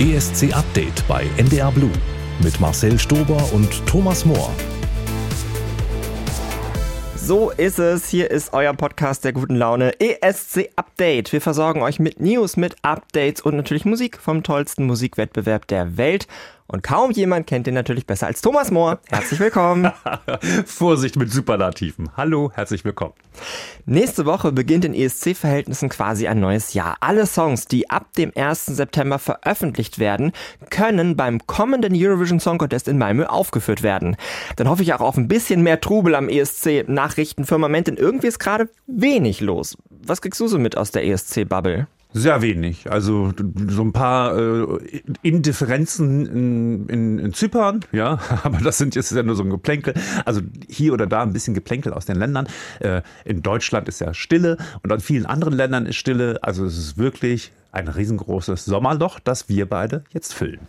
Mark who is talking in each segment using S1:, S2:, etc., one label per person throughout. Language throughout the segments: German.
S1: ESC Update bei NDR Blue mit Marcel Stober und Thomas Mohr.
S2: So ist es. Hier ist euer Podcast der guten Laune ESC Update. Wir versorgen euch mit News, mit Updates und natürlich Musik vom tollsten Musikwettbewerb der Welt. Und kaum jemand kennt den natürlich besser als Thomas Mohr. Herzlich willkommen.
S3: Vorsicht mit Superlativen. Hallo, herzlich willkommen.
S2: Nächste Woche beginnt in ESC-Verhältnissen quasi ein neues Jahr. Alle Songs, die ab dem 1. September veröffentlicht werden, können beim kommenden Eurovision Song Contest in Malmö aufgeführt werden. Dann hoffe ich auch auf ein bisschen mehr Trubel am ESC-Nachrichtenfirmament, denn irgendwie ist gerade wenig los. Was kriegst du so mit aus der ESC-Bubble?
S3: Sehr wenig. Also so ein paar äh, Indifferenzen in, in, in Zypern, ja, aber das sind jetzt ja nur so ein Geplänkel. Also hier oder da ein bisschen Geplänkel aus den Ländern. Äh, in Deutschland ist ja Stille und an vielen anderen Ländern ist Stille. Also es ist wirklich ein riesengroßes Sommerloch, das wir beide jetzt füllen.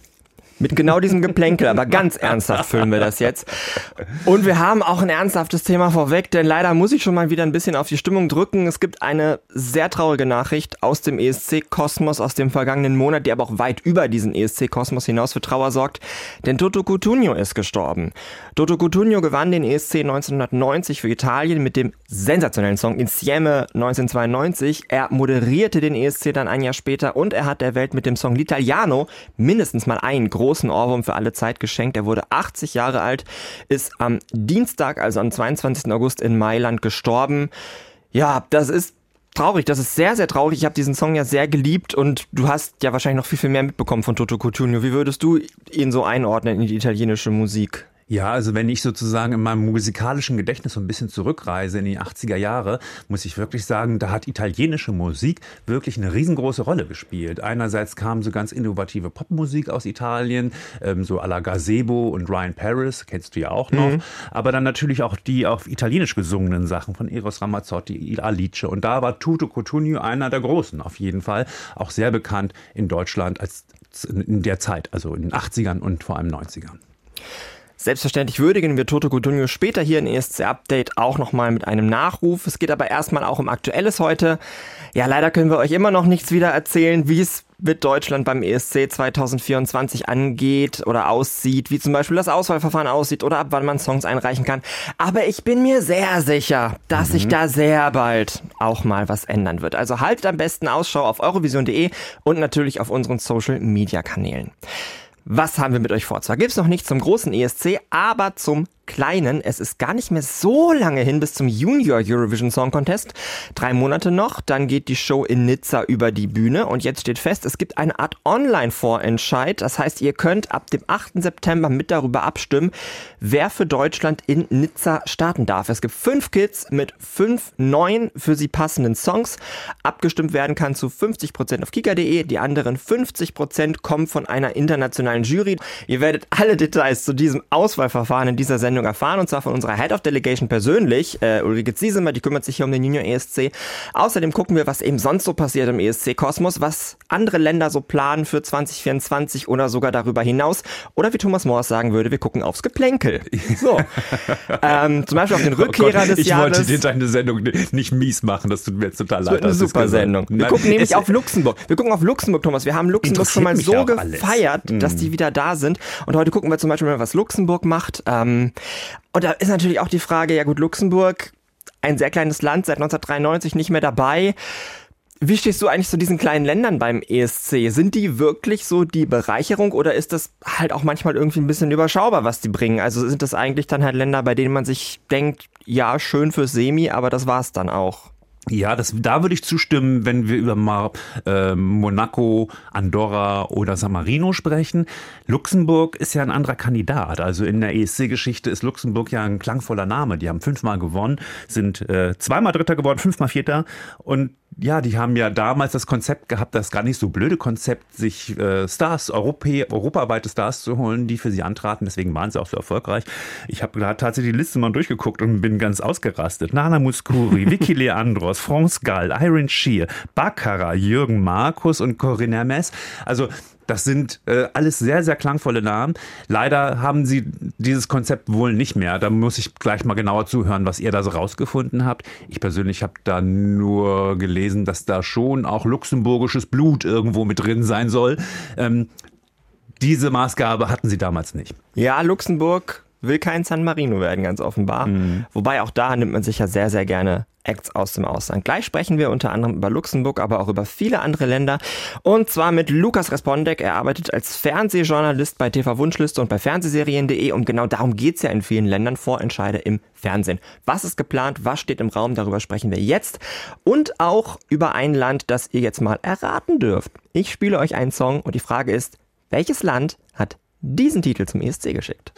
S2: Mit genau diesem Geplänkel, aber ganz ernsthaft füllen wir das jetzt. Und wir haben auch ein ernsthaftes Thema vorweg, denn leider muss ich schon mal wieder ein bisschen auf die Stimmung drücken. Es gibt eine sehr traurige Nachricht aus dem ESC-Kosmos aus dem vergangenen Monat, die aber auch weit über diesen ESC-Kosmos hinaus für Trauer sorgt. Denn Toto Cutugno ist gestorben. Toto Cutugno gewann den ESC 1990 für Italien mit dem sensationellen Song Insieme 1992. Er moderierte den ESC dann ein Jahr später und er hat der Welt mit dem Song L'Italiano mindestens mal einen großen großen Ohrwurm für alle Zeit geschenkt. Er wurde 80 Jahre alt, ist am Dienstag, also am 22. August in Mailand gestorben. Ja, das ist traurig, das ist sehr, sehr traurig. Ich habe diesen Song ja sehr geliebt und du hast ja wahrscheinlich noch viel, viel mehr mitbekommen von Toto Cutugno. Wie würdest du ihn so einordnen in die italienische Musik?
S3: Ja, also wenn ich sozusagen in meinem musikalischen Gedächtnis so ein bisschen zurückreise in die 80er Jahre, muss ich wirklich sagen, da hat italienische Musik wirklich eine riesengroße Rolle gespielt. Einerseits kam so ganz innovative Popmusik aus Italien, ähm, so à la Gazebo und Ryan Paris, kennst du ja auch noch, mhm. aber dann natürlich auch die auf Italienisch gesungenen Sachen von Eros Ramazzotti, Alice und da war Tuto Cotugno einer der Großen auf jeden Fall, auch sehr bekannt in Deutschland als in der Zeit, also in den 80ern und vor allem 90ern.
S2: Selbstverständlich würdigen wir Toto Cutugno später hier in ESC Update auch nochmal mit einem Nachruf. Es geht aber erstmal auch um Aktuelles heute. Ja, leider können wir euch immer noch nichts wieder erzählen, wie es mit Deutschland beim ESC 2024 angeht oder aussieht, wie zum Beispiel das Auswahlverfahren aussieht oder ab wann man Songs einreichen kann. Aber ich bin mir sehr sicher, dass mhm. sich da sehr bald auch mal was ändern wird. Also haltet am besten Ausschau auf eurovision.de und natürlich auf unseren Social Media Kanälen. Was haben wir mit euch vor? Zwar gibt's noch nicht zum großen ESC, aber zum Kleinen. Es ist gar nicht mehr so lange hin bis zum Junior Eurovision Song Contest. Drei Monate noch, dann geht die Show in Nizza über die Bühne und jetzt steht fest, es gibt eine Art Online-Vorentscheid. Das heißt, ihr könnt ab dem 8. September mit darüber abstimmen, wer für Deutschland in Nizza starten darf. Es gibt fünf Kids mit fünf neuen für sie passenden Songs. Abgestimmt werden kann zu 50% auf kika.de. Die anderen 50% kommen von einer internationalen Jury. Ihr werdet alle Details zu diesem Auswahlverfahren in dieser Sendung Sendung erfahren und zwar von unserer Head of Delegation persönlich, äh, Ulrike Ziesemer, die kümmert sich hier um den Junior ESC. Außerdem gucken wir, was eben sonst so passiert im ESC-Kosmos, was andere Länder so planen für 2024 oder sogar darüber hinaus. Oder wie Thomas Morris sagen würde, wir gucken aufs Geplänkel. So. ähm, zum Beispiel auf den Rückkehrer oh Gott, des
S3: ich
S2: Jahres.
S3: Ich wollte dir deine Sendung nicht mies machen, das tut mir jetzt total leid.
S2: Das wird eine super Sendung. Wir Nein, gucken nämlich auf Luxemburg. Wir gucken auf Luxemburg, Thomas. Wir haben Luxemburg schon mal so gefeiert, alles. dass die mhm. wieder da sind. Und heute gucken wir zum Beispiel mal, was Luxemburg macht. Ähm, und da ist natürlich auch die Frage, ja gut, Luxemburg, ein sehr kleines Land, seit 1993 nicht mehr dabei. Wie stehst du eigentlich zu diesen kleinen Ländern beim ESC? Sind die wirklich so die Bereicherung oder ist das halt auch manchmal irgendwie ein bisschen überschaubar, was die bringen? Also sind das eigentlich dann halt Länder, bei denen man sich denkt, ja, schön fürs Semi, aber das war's dann auch?
S3: Ja, das, da würde ich zustimmen, wenn wir über mal, äh, Monaco, Andorra oder San Marino sprechen. Luxemburg ist ja ein anderer Kandidat. Also in der ESC-Geschichte ist Luxemburg ja ein klangvoller Name. Die haben fünfmal gewonnen, sind äh, zweimal Dritter geworden, fünfmal Vierter und ja, die haben ja damals das Konzept gehabt, das gar nicht so blöde Konzept, sich äh, Stars, Europä europaweite Stars zu holen, die für sie antraten. Deswegen waren sie auch so erfolgreich. Ich habe da tatsächlich die Liste mal durchgeguckt und bin ganz ausgerastet. Nana Muscuri, Vicky Leandros, France Gall, Iron Shear, Baccarat, Jürgen Markus und Corinna Mess. Also das sind äh, alles sehr, sehr klangvolle Namen. Leider haben sie dieses Konzept wohl nicht mehr. Da muss ich gleich mal genauer zuhören, was ihr da so rausgefunden habt. Ich persönlich habe da nur gelesen, dass da schon auch luxemburgisches Blut irgendwo mit drin sein soll. Ähm, diese Maßgabe hatten sie damals nicht.
S4: Ja, Luxemburg will kein San Marino werden, ganz offenbar. Mhm. Wobei auch da nimmt man sich ja sehr, sehr gerne Acts aus dem Ausland. Gleich sprechen wir unter anderem über Luxemburg, aber auch über viele andere Länder. Und zwar mit Lukas Respondek. Er arbeitet als Fernsehjournalist bei TV Wunschliste und bei Fernsehserien.de. Und genau darum geht's ja in vielen Ländern. Vorentscheide im Fernsehen. Was ist geplant? Was steht im Raum? Darüber sprechen wir jetzt. Und auch über ein Land, das ihr jetzt mal erraten dürft. Ich spiele euch einen Song und die Frage ist, welches Land hat diesen Titel zum ESC geschickt?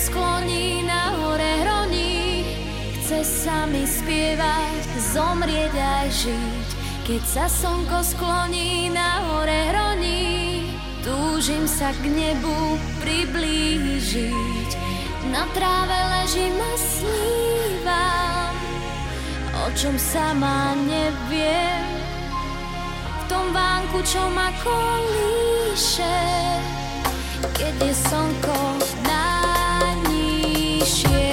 S4: Skloní na hore hroní. Chce sa mi spievať, zomrieť aj žiť. Keď sa slnko skloní na hore hroní, túžim sa k nebu priblížiť. Na tráve ležím a snívam, o čom sama neviem. V tom vánku, čo ma kolíše, keď je slnko Na,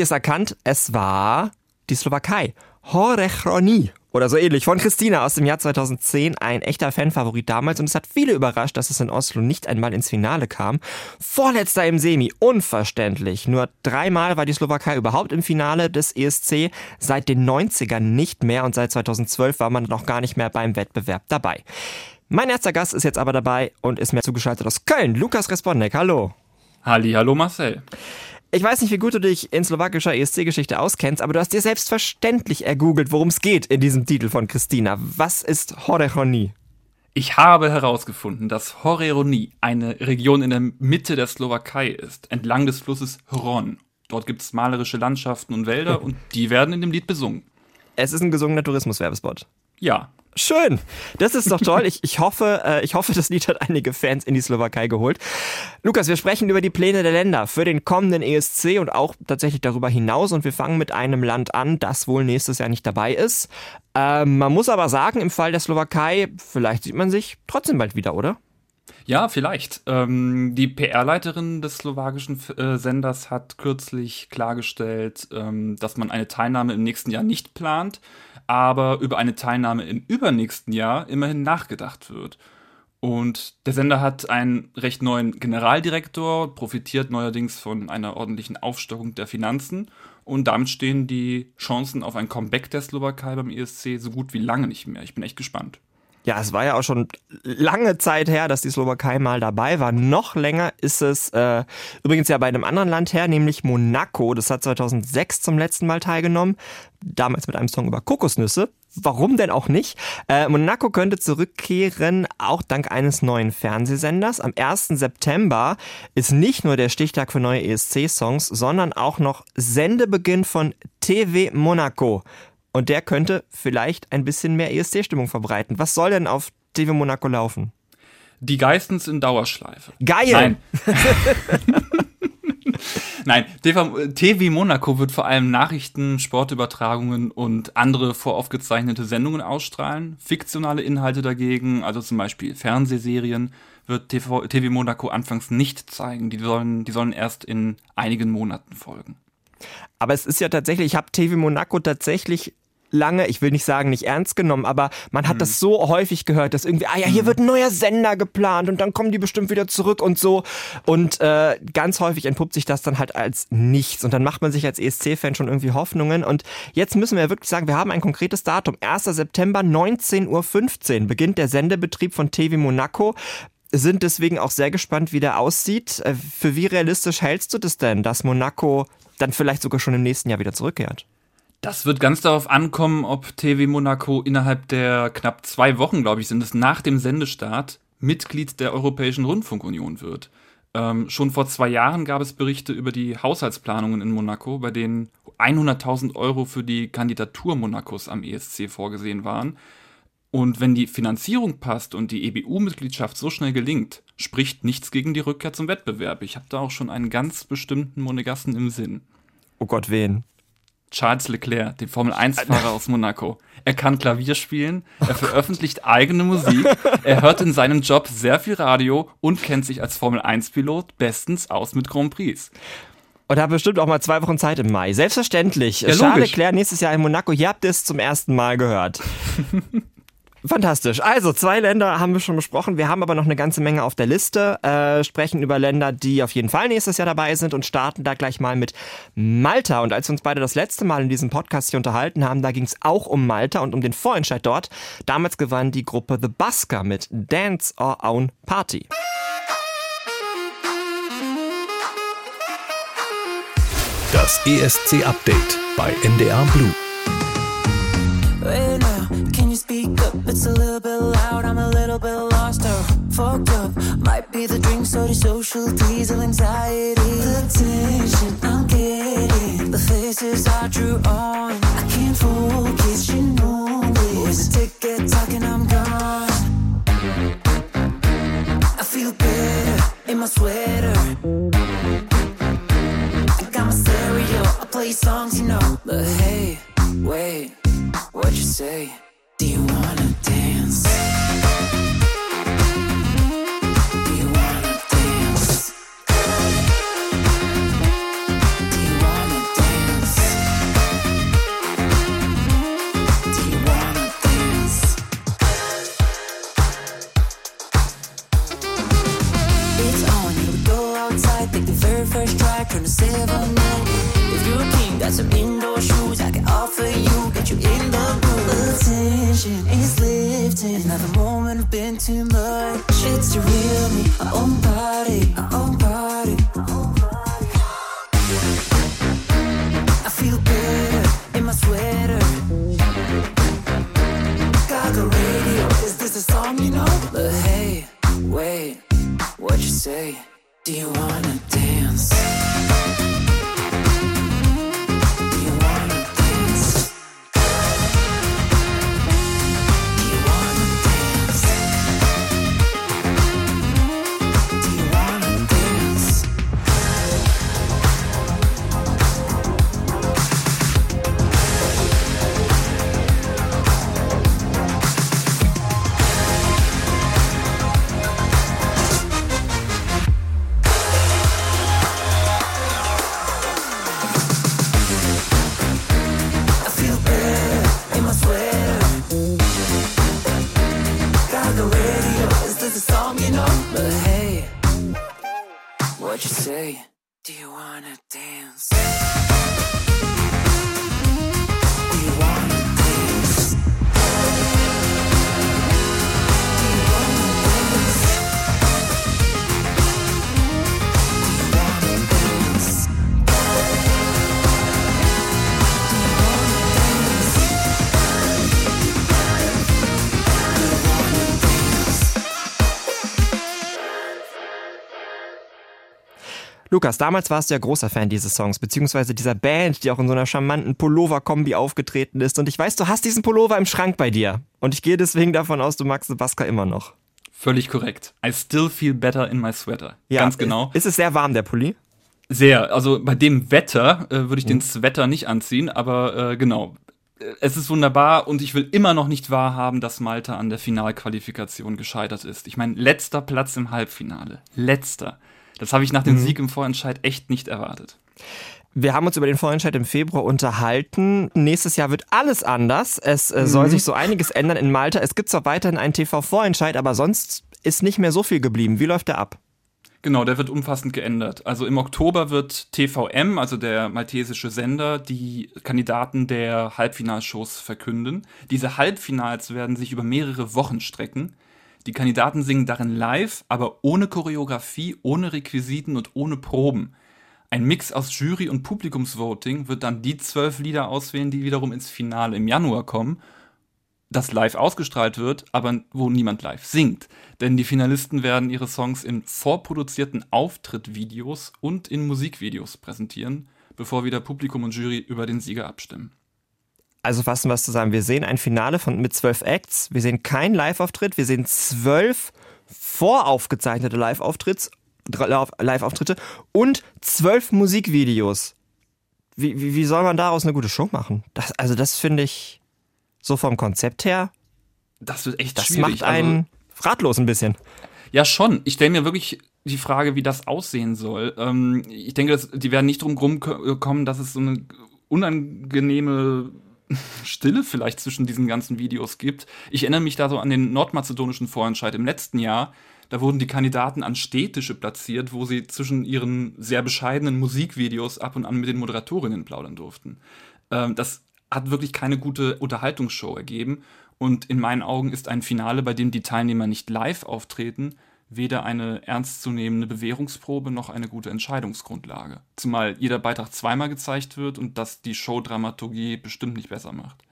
S4: ihr es erkannt? Es war die Slowakei. Horechronie oder so ähnlich von Christina aus dem Jahr 2010, ein echter Fanfavorit damals und es hat viele überrascht, dass es in Oslo nicht einmal ins Finale kam. Vorletzter im Semi, unverständlich. Nur dreimal war die Slowakei überhaupt im Finale des ESC, seit den 90ern nicht mehr und seit 2012 war man noch gar nicht mehr beim Wettbewerb dabei. Mein erster Gast ist jetzt aber dabei und ist mir zugeschaltet aus Köln, Lukas Respondek. Hallo.
S5: Halli, hallo Marcel.
S4: Ich weiß nicht, wie gut du dich in slowakischer ESC-Geschichte auskennst, aber du hast dir selbstverständlich ergoogelt, worum es geht in diesem Titel von Christina. Was ist Horechoni?
S5: Ich habe herausgefunden, dass Horeroni eine Region in der Mitte der Slowakei ist, entlang des Flusses Hron. Dort gibt es malerische Landschaften und Wälder und die werden in dem Lied besungen.
S4: Es ist ein gesungener Tourismuswerbespot.
S5: Ja,
S4: Schön. Das ist doch toll. Ich, ich, hoffe, äh, ich hoffe, das Lied hat einige Fans in die Slowakei geholt. Lukas, wir sprechen über die Pläne der Länder für den kommenden ESC und auch tatsächlich darüber hinaus. Und wir fangen mit einem Land an, das wohl nächstes Jahr nicht dabei ist. Ähm, man muss aber sagen, im Fall der Slowakei, vielleicht sieht man sich trotzdem bald wieder, oder?
S5: Ja, vielleicht. Ähm, die PR-Leiterin des slowakischen äh, Senders hat kürzlich klargestellt, ähm, dass man eine Teilnahme im nächsten Jahr nicht plant aber über eine Teilnahme im übernächsten Jahr immerhin nachgedacht wird. Und der Sender hat einen recht neuen Generaldirektor, profitiert neuerdings von einer ordentlichen Aufstockung der Finanzen und damit stehen die Chancen auf ein Comeback der Slowakei beim ESC so gut wie lange nicht mehr. Ich bin echt gespannt.
S2: Ja, es war ja auch schon lange Zeit her, dass die Slowakei mal dabei war. Noch länger ist es äh, übrigens ja bei einem anderen Land her, nämlich Monaco. Das hat 2006 zum letzten Mal teilgenommen. Damals mit einem Song über Kokosnüsse. Warum denn auch nicht? Äh, Monaco könnte zurückkehren, auch dank eines neuen Fernsehsenders. Am 1. September ist nicht nur der Stichtag für neue ESC-Songs, sondern auch noch Sendebeginn von TV Monaco. Und der könnte vielleicht ein bisschen mehr ESC-Stimmung verbreiten. Was soll denn auf TV Monaco laufen?
S5: Die Geistens in Dauerschleife.
S2: Geil!
S5: Nein. Nein, TV, Monaco wird vor allem Nachrichten, Sportübertragungen und andere voraufgezeichnete Sendungen ausstrahlen. Fiktionale Inhalte dagegen, also zum Beispiel Fernsehserien, wird TV, TV Monaco anfangs nicht zeigen. Die sollen, die sollen erst in einigen Monaten folgen.
S2: Aber es ist ja tatsächlich, ich habe TV Monaco tatsächlich lange, ich will nicht sagen nicht ernst genommen, aber man hat mhm. das so häufig gehört, dass irgendwie, ah ja, hier mhm. wird ein neuer Sender geplant und dann kommen die bestimmt wieder zurück und so. Und äh, ganz häufig entpuppt sich das dann halt als nichts. Und dann macht man sich als ESC-Fan schon irgendwie Hoffnungen. Und jetzt müssen wir wirklich sagen, wir haben ein konkretes Datum. 1. September 19.15 Uhr beginnt der Sendebetrieb von TV Monaco sind deswegen auch sehr gespannt, wie der aussieht. Äh, für wie realistisch hältst du das denn, dass Monaco dann vielleicht sogar schon im nächsten Jahr wieder zurückkehrt?
S5: Das wird ganz darauf ankommen, ob TV Monaco innerhalb der knapp zwei Wochen, glaube ich, sind es nach dem Sendestart, Mitglied der Europäischen Rundfunkunion wird. Ähm, schon vor zwei Jahren gab es Berichte über die Haushaltsplanungen in Monaco, bei denen 100.000 Euro für die Kandidatur Monacos am ESC vorgesehen waren. Und wenn die Finanzierung passt und die EBU-Mitgliedschaft so schnell gelingt, spricht nichts gegen die Rückkehr zum Wettbewerb. Ich habe da auch schon einen ganz bestimmten Monegassen im Sinn.
S2: Oh Gott, wen?
S5: Charles Leclerc, den Formel-1-Fahrer aus Monaco. Er kann Klavier spielen, er veröffentlicht eigene Musik, er hört in seinem Job sehr viel Radio und kennt sich als Formel-1-Pilot bestens aus mit Grand Prix.
S2: Und hat bestimmt auch mal zwei Wochen Zeit im Mai. Selbstverständlich. Ja, Charles Leclerc nächstes Jahr in Monaco. Ihr habt es zum ersten Mal gehört. Fantastisch. Also, zwei Länder haben wir schon besprochen. Wir haben aber noch eine ganze Menge auf der Liste. Äh, sprechen über Länder, die auf jeden Fall nächstes Jahr dabei sind und starten da gleich mal mit Malta. Und als wir uns beide das letzte Mal in diesem Podcast hier unterhalten haben, da ging es auch um Malta und um den Vorentscheid dort. Damals gewann die Gruppe The Busker mit Dance or Own Party.
S1: Das ESC-Update bei NDR Blue.
S6: You speak up, it's a little bit loud, I'm a little bit lost oh, or fucked up. Might be the drink, the social diesel anxiety. The tension I'm getting, the faces I drew on. I can't focus, you know this. The ticket talking, I'm gone. I feel better in my sweater. I got my stereo, I play songs, you know. But hey, wait, what'd you say? tension is lifting. Another moment I've been too much. It's the real me, my own body, my own body. I feel better in my sweater. Gaga radio, is this a song you know? But hey, wait, what you say? Do you wanna dance?
S2: Lukas, damals warst du ja großer Fan dieses Songs, beziehungsweise dieser Band, die auch in so einer charmanten Pullover-Kombi aufgetreten ist. Und ich weiß, du hast diesen Pullover im Schrank bei dir. Und ich gehe deswegen davon aus, du magst Sebaska immer noch.
S5: Völlig korrekt. I still feel better in my sweater. Ganz genau.
S2: Ist es sehr warm, der Pulli?
S5: Sehr. Also bei dem Wetter äh, würde ich den Sweater nicht anziehen, aber äh, genau. Äh, Es ist wunderbar und ich will immer noch nicht wahrhaben, dass Malta an der Finalqualifikation gescheitert ist. Ich meine, letzter Platz im Halbfinale. Letzter. Das habe ich nach dem Sieg im Vorentscheid echt nicht erwartet.
S2: Wir haben uns über den Vorentscheid im Februar unterhalten. Nächstes Jahr wird alles anders. Es äh, soll sich so einiges ändern in Malta. Es gibt zwar weiterhin einen TV-Vorentscheid, aber sonst ist nicht mehr so viel geblieben. Wie läuft der ab?
S5: Genau, der wird umfassend geändert. Also im Oktober wird TVM, also der maltesische Sender, die Kandidaten der Halbfinalshows verkünden. Diese Halbfinals werden sich über mehrere Wochen strecken. Die Kandidaten singen darin live, aber ohne Choreografie, ohne Requisiten und ohne Proben. Ein Mix aus Jury- und Publikumsvoting wird dann die zwölf Lieder auswählen, die wiederum ins Finale im Januar kommen das live ausgestrahlt wird, aber wo niemand live singt. Denn die Finalisten werden ihre Songs in vorproduzierten Auftrittvideos und in Musikvideos präsentieren, bevor wieder Publikum und Jury über den Sieger abstimmen.
S2: Also fassen wir es zusammen. Wir sehen ein Finale von, mit zwölf Acts. Wir sehen keinen Live-Auftritt. Wir sehen zwölf voraufgezeichnete Live-Auftritte und zwölf Musikvideos. Wie, wie, wie soll man daraus eine gute Show machen? Das, also das finde ich so vom Konzept her,
S5: Das wird echt
S2: das
S5: schwierig.
S2: macht einen ratlos ein bisschen.
S5: Also, ja, schon. Ich stelle mir wirklich die Frage, wie das aussehen soll. Ähm, ich denke, dass, die werden nicht drum kommen, dass es so eine unangenehme Stille vielleicht zwischen diesen ganzen Videos gibt. Ich erinnere mich da so an den nordmazedonischen Vorentscheid im letzten Jahr. Da wurden die Kandidaten an Städtische platziert, wo sie zwischen ihren sehr bescheidenen Musikvideos ab und an mit den Moderatorinnen plaudern durften. Ähm, das hat wirklich keine gute Unterhaltungsshow ergeben. Und in meinen Augen ist ein Finale, bei dem die Teilnehmer nicht live auftreten, weder eine ernstzunehmende Bewährungsprobe noch eine gute Entscheidungsgrundlage. Zumal jeder Beitrag zweimal gezeigt wird und das die Showdramaturgie bestimmt nicht besser macht.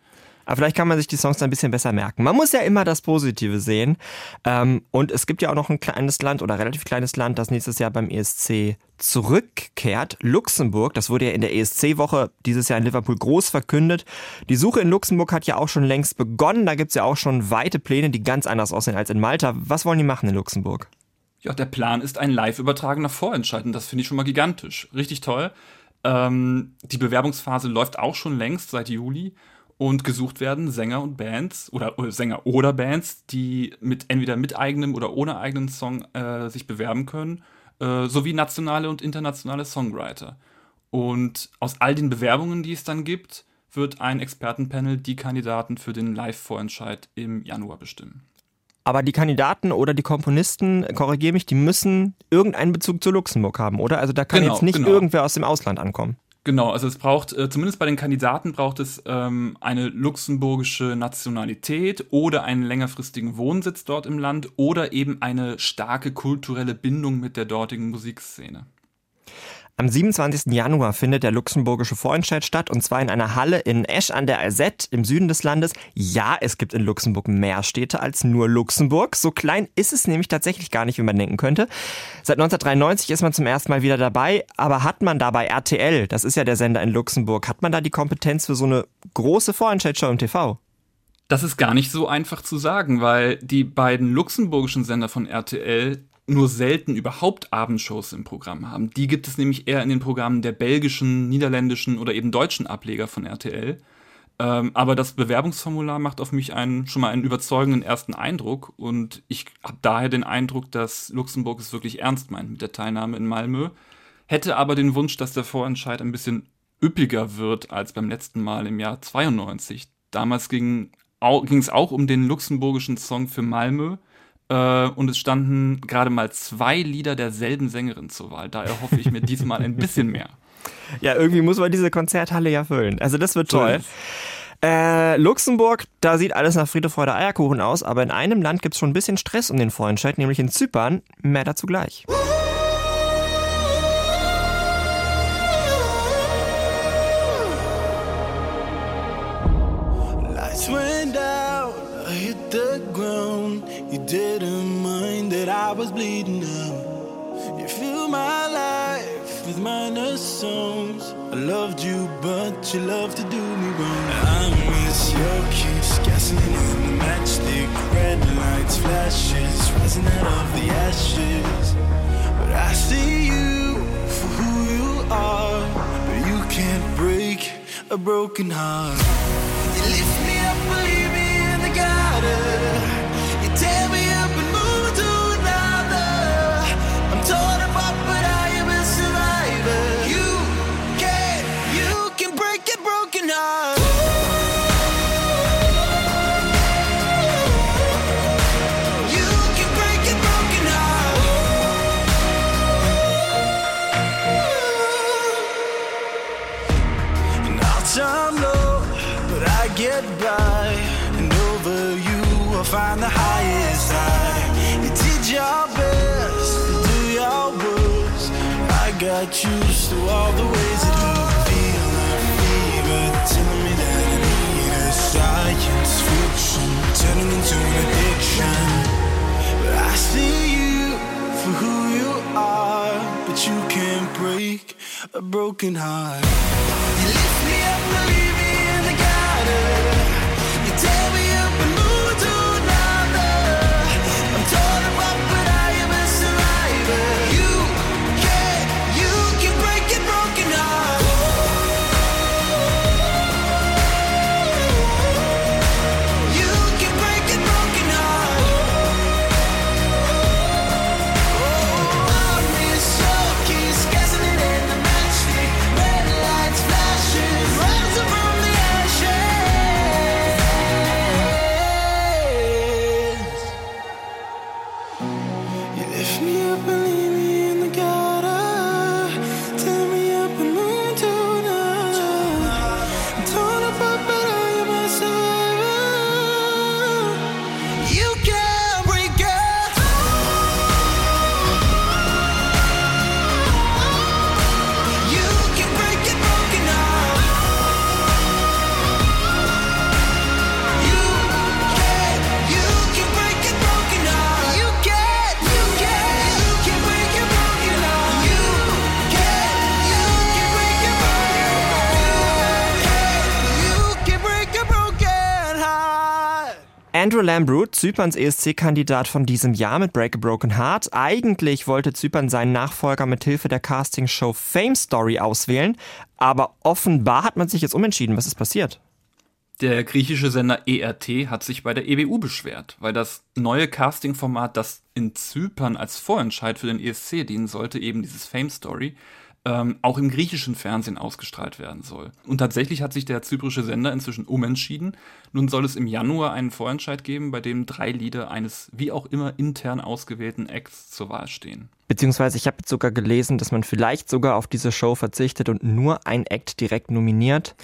S2: Aber vielleicht kann man sich die Songs dann ein bisschen besser merken. Man muss ja immer das Positive sehen. Ähm, und es gibt ja auch noch ein kleines Land oder relativ kleines Land, das nächstes Jahr beim ESC zurückkehrt. Luxemburg. Das wurde ja in der ESC-Woche dieses Jahr in Liverpool groß verkündet. Die Suche in Luxemburg hat ja auch schon längst begonnen. Da gibt's ja auch schon weite Pläne, die ganz anders aussehen als in Malta. Was wollen die machen in Luxemburg?
S5: Ja, der Plan ist ein live übertragener Vorentscheid und das finde ich schon mal gigantisch. Richtig toll. Ähm, die Bewerbungsphase läuft auch schon längst seit Juli und gesucht werden Sänger und Bands oder, oder Sänger oder Bands, die mit entweder mit eigenem oder ohne eigenen Song äh, sich bewerben können, äh, sowie nationale und internationale Songwriter. Und aus all den Bewerbungen, die es dann gibt, wird ein Expertenpanel die Kandidaten für den Live-Vorentscheid im Januar bestimmen.
S2: Aber die Kandidaten oder die Komponisten, korrigiere mich, die müssen irgendeinen Bezug zu Luxemburg haben, oder? Also da kann
S5: Genau,
S2: jetzt nicht
S5: genau.
S2: irgendwer aus dem Ausland ankommen.
S5: Genau, also es braucht, äh, zumindest bei den Kandidaten braucht es ähm, eine luxemburgische Nationalität oder einen längerfristigen Wohnsitz dort im Land oder eben eine starke kulturelle Bindung mit der dortigen Musikszene.
S2: Am 27. Januar findet der luxemburgische Vorentscheid statt und zwar in einer Halle in Esch an der Alzette im Süden des Landes. Ja, es gibt in Luxemburg mehr Städte als nur Luxemburg. So klein ist es nämlich tatsächlich gar nicht, wie man denken könnte. Seit 1993 ist man zum ersten Mal wieder dabei, aber hat man da bei RTL, das ist ja der Sender in Luxemburg, hat man da die Kompetenz für so eine große Vorentscheidshow im TV?
S5: Das ist gar nicht so einfach zu sagen, weil die beiden luxemburgischen Sender von RTL nur selten überhaupt Abendshows im Programm haben. Die gibt es nämlich eher in den Programmen der belgischen, niederländischen oder eben deutschen Ableger von RTL. Ähm, aber das Bewerbungsformular macht auf mich einen, schon mal einen überzeugenden ersten Eindruck und ich habe daher den Eindruck, dass Luxemburg es wirklich ernst meint mit der Teilnahme in Malmö. Hätte aber den Wunsch, dass der Vorentscheid ein bisschen üppiger wird als beim letzten Mal im Jahr 92. Damals ging es auch um den luxemburgischen Song für Malmö, Äh, und es standen gerade mal zwei Lieder derselben Sängerin zur Wahl. Da erhoffe ich mir diesmal ein bisschen mehr.
S2: Ja, irgendwie muss man diese Konzerthalle ja füllen. Also das wird toll. Äh, Luxemburg, da sieht alles nach Friede, Freude, Eierkuchen aus, aber in einem Land gibt es schon ein bisschen Stress um den Vorentscheid, nämlich in Zypern. Mehr dazu gleich.
S7: Lights went out, hit the ground. You didn't mind that I was bleeding out. You filled my life with minor songs. I loved you, but you loved to do me wrong. I miss your kiss, gasoline in the matchstick, red lights, flashes, rising out of the ashes. But I see you for who you are, but you can't break a broken heart. The I used to all the ways that you feel the fever, telling me that I need a science fiction, turning into an addiction. But I see you for who you are, but you can't break a broken heart. You lift me up and leave me in the gutter. You tear me
S2: Andrew Lambrut, Zyperns ESC-Kandidat von diesem Jahr mit Break a Broken Heart. Eigentlich wollte Zypern seinen Nachfolger mit Hilfe der Castingshow Fame Story auswählen, aber offenbar hat man sich jetzt umentschieden. Was ist passiert?
S5: Der griechische Sender ERT hat sich bei der EBU beschwert, weil das neue Casting-Format, das in Zypern als Vorentscheid für den ESC dienen sollte, eben dieses Fame Story, ähm, auch im griechischen Fernsehen ausgestrahlt werden soll. Und tatsächlich hat sich der zyprische Sender inzwischen umentschieden. Nun soll es im Januar einen Vorentscheid geben, bei dem drei Lieder eines wie auch immer intern ausgewählten Acts zur Wahl stehen.
S2: Beziehungsweise ich habe jetzt sogar gelesen, dass man vielleicht sogar auf diese Show verzichtet und nur ein Act direkt nominiert.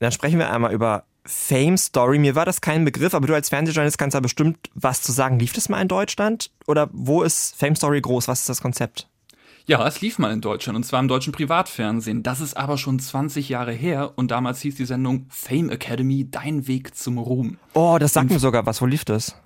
S2: Dann sprechen wir einmal über Fame Story. Mir war das kein Begriff, aber du als Fernsehjournalist kannst da bestimmt was zu sagen. Lief das mal in Deutschland? Oder wo ist Fame Story groß? Was ist das Konzept?
S5: Ja, es lief mal in Deutschland und zwar im deutschen Privatfernsehen. Das ist aber schon 20 Jahre her und damals hieß die Sendung Fame Academy, dein Weg zum Ruhm.
S2: Oh, das sagt mir sogar was. Wo lief das?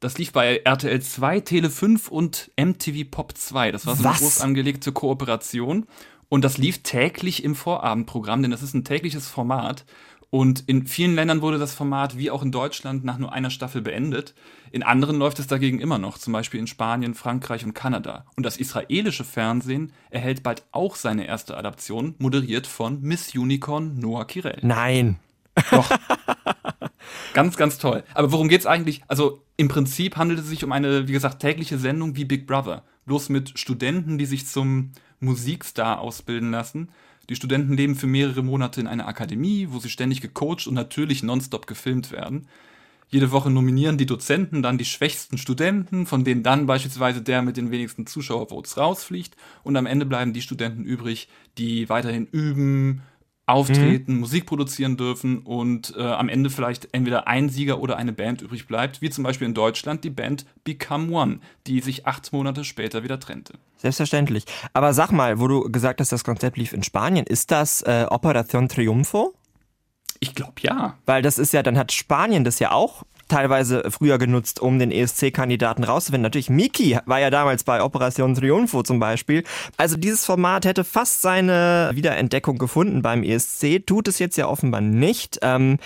S5: Das lief bei RTL 2, Tele 5 und MTV Pop 2. Das war so eine groß angelegte Kooperation. Und das lief täglich im Vorabendprogramm, denn das ist ein tägliches Format. Und in vielen Ländern wurde das Format, wie auch in Deutschland, nach nur einer Staffel beendet. In anderen läuft es dagegen immer noch, zum Beispiel in Spanien, Frankreich und Kanada. Und das israelische Fernsehen erhält bald auch seine erste Adaption, moderiert von Miss Unicorn Noah Kirel.
S2: Nein.
S5: Ganz, ganz toll. Aber worum geht's eigentlich? Also im Prinzip handelt es sich um eine, wie gesagt, tägliche Sendung wie Big Brother. Bloß mit Studenten, die sich zum Musikstar ausbilden lassen. Die Studenten leben für mehrere Monate in einer Akademie, wo sie ständig gecoacht und natürlich nonstop gefilmt werden. Jede Woche nominieren die Dozenten dann die schwächsten Studenten, von denen dann beispielsweise der mit den wenigsten Zuschauervotes rausfliegt. Und am Ende bleiben die Studenten übrig, die weiterhin üben, auftreten, Musik produzieren dürfen und äh, am Ende vielleicht entweder ein Sieger oder eine Band übrig bleibt, wie zum Beispiel in Deutschland die Band Become One, die sich acht Monate später wieder trennte.
S2: Selbstverständlich. Aber sag mal, wo du gesagt hast, das Konzept lief in Spanien, ist das äh, Operación Triunfo?
S5: Ich glaube ja.
S2: Weil das ist ja, dann hat Spanien das ja auch teilweise früher genutzt, um den ESC-Kandidaten rauszufinden. Natürlich, Miki war ja damals bei Operation Triunfo zum Beispiel. Also dieses Format hätte fast seine Wiederentdeckung gefunden beim ESC, tut es jetzt ja offenbar nicht. Ähm,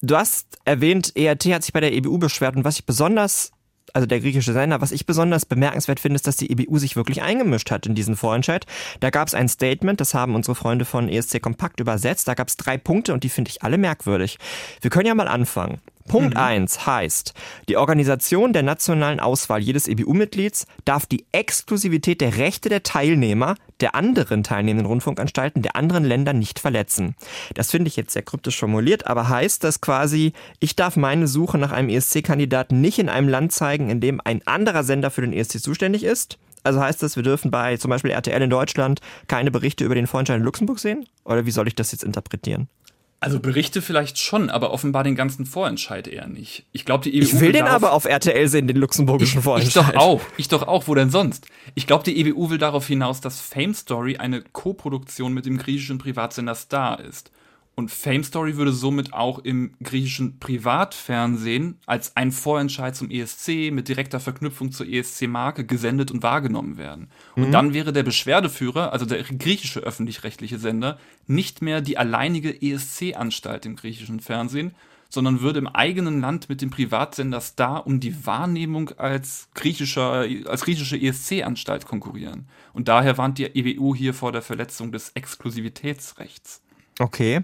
S2: du hast erwähnt, ERT hat sich bei der EBU beschwert und was ich besonders also der griechische Sender. Was ich besonders bemerkenswert finde, ist, dass die EBU sich wirklich eingemischt hat in diesen Vorentscheid. Da gab es ein Statement, das haben unsere Freunde von ESC Kompakt übersetzt. Da gab es drei Punkte und die finde ich alle merkwürdig. Wir können ja mal anfangen. Punkt 1 heißt, die Organisation der nationalen Auswahl jedes EBU-Mitglieds darf die Exklusivität der Rechte der Teilnehmer der anderen teilnehmenden Rundfunkanstalten der anderen Länder nicht verletzen. Das finde ich jetzt sehr kryptisch formuliert, aber heißt das quasi, ich darf meine Suche nach einem ESC-Kandidaten nicht in einem Land zeigen, in dem ein anderer Sender für den ESC zuständig ist? Also heißt das, wir dürfen bei zum Beispiel RTL in Deutschland keine Berichte über den Vorentscheid in Luxemburg sehen? Oder wie soll ich das jetzt interpretieren?
S5: Also Berichte vielleicht schon, aber offenbar den ganzen Vorentscheid eher nicht. Ich glaube, die EBU
S2: Ich will den
S5: darauf-
S2: aber auf RTL sehen, den luxemburgischen
S5: ich
S2: Vorentscheid.
S5: doch auch. Ich doch auch. Wo denn sonst? Ich glaube, die EBU will darauf hinaus, dass Fame Story eine Co-Produktion mit dem griechischen Privatsender Star ist. Und Fame Story würde somit auch im griechischen Privatfernsehen als ein Vorentscheid zum ESC mit direkter Verknüpfung zur ESC-Marke gesendet und wahrgenommen werden. Und dann wäre der Beschwerdeführer, also der griechische öffentlich-rechtliche Sender, nicht mehr die alleinige ESC-Anstalt im griechischen Fernsehen, sondern würde im eigenen Land mit dem Privatsender Star um die Wahrnehmung als, griechischer, als griechische ESC-Anstalt konkurrieren. Und daher warnt die EWU hier vor der Verletzung des Exklusivitätsrechts.
S2: Okay.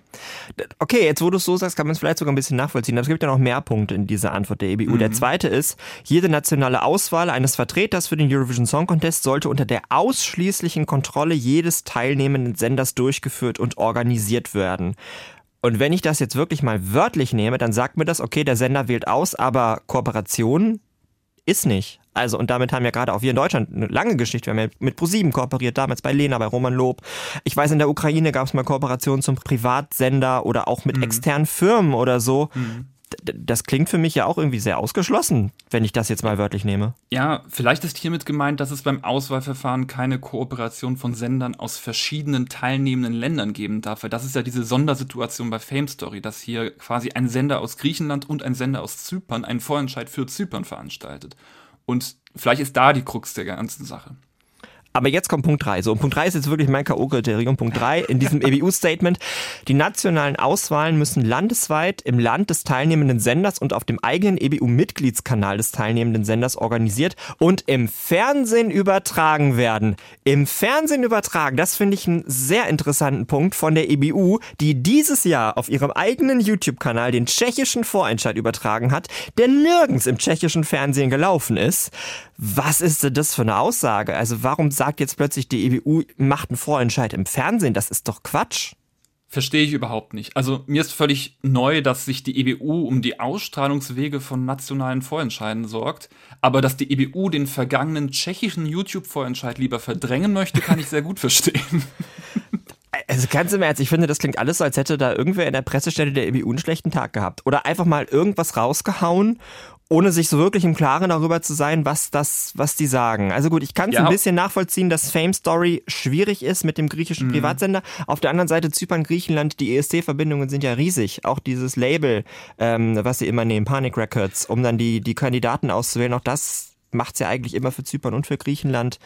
S2: Okay, jetzt wo du es so sagst, kann man es vielleicht sogar ein bisschen nachvollziehen. Aber es gibt ja noch mehr Punkte in dieser Antwort der EBU. Der zweite ist, jede nationale Auswahl eines Vertreters für den Eurovision Song Contest sollte unter der ausschließlichen Kontrolle jedes teilnehmenden Senders durchgeführt und organisiert werden. Und wenn ich das jetzt wirklich mal wörtlich nehme, dann sagt mir das, okay, der Sender wählt aus, aber Kooperation ist nicht. Also, und damit haben ja gerade auch wir in Deutschland eine lange Geschichte. Wir haben ja mit ProSieben kooperiert, damals bei Lena, bei Roman Lob. Ich weiß, in der Ukraine gab es mal Kooperationen zum Privatsender oder auch mit externen Firmen oder so. D- Das klingt für mich ja auch irgendwie sehr ausgeschlossen, wenn ich das jetzt mal wörtlich nehme.
S5: Ja, vielleicht ist hiermit gemeint, dass es beim Auswahlverfahren keine Kooperation von Sendern aus verschiedenen teilnehmenden Ländern geben darf, weil das ist ja diese Sondersituation bei Fame Story, dass hier quasi ein Sender aus Griechenland und ein Sender aus Zypern einen Vorentscheid für Zypern veranstaltet. Und vielleicht ist da die Krux der ganzen Sache.
S2: Aber jetzt kommt Punkt 3. So, und Punkt 3 ist jetzt wirklich mein K.O.-Kriterium. Punkt 3 in diesem EBU-Statement. Die nationalen Auswahlen müssen landesweit im Land des teilnehmenden Senders und auf dem eigenen EBU-Mitgliedskanal des teilnehmenden Senders organisiert und im Fernsehen übertragen werden. Im Fernsehen übertragen, das finde ich einen sehr interessanten Punkt von der EBU, die dieses Jahr auf ihrem eigenen YouTube-Kanal den tschechischen Vorentscheid übertragen hat, der nirgends im tschechischen Fernsehen gelaufen ist. Was ist denn das für eine Aussage? Also warum sagt jetzt plötzlich die EBU, macht einen Vorentscheid im Fernsehen? Das ist doch Quatsch.
S5: Verstehe ich überhaupt nicht. Also mir ist völlig neu, dass sich die EBU um die Ausstrahlungswege von nationalen Vorentscheiden sorgt. Aber dass die EBU den vergangenen tschechischen YouTube-Vorentscheid lieber verdrängen möchte, kann ich sehr gut verstehen.
S2: Also ganz im Ernst, ich finde, das klingt alles so, als hätte da irgendwer in der Pressestelle der EBU einen schlechten Tag gehabt. Oder einfach mal irgendwas rausgehauen, ohne sich so wirklich im Klaren darüber zu sein, was das, was die sagen. Also gut, ich kann es
S5: Ja.
S2: ein bisschen nachvollziehen, dass Fame Story schwierig ist mit dem griechischen Privatsender. Auf der anderen Seite Zypern, Griechenland, die ESC-Verbindungen sind ja riesig. Auch dieses Label, ähm, was sie immer nehmen, Panic Records, um dann die, die Kandidaten auszuwählen, auch das macht's ja eigentlich immer für Zypern und für Griechenland.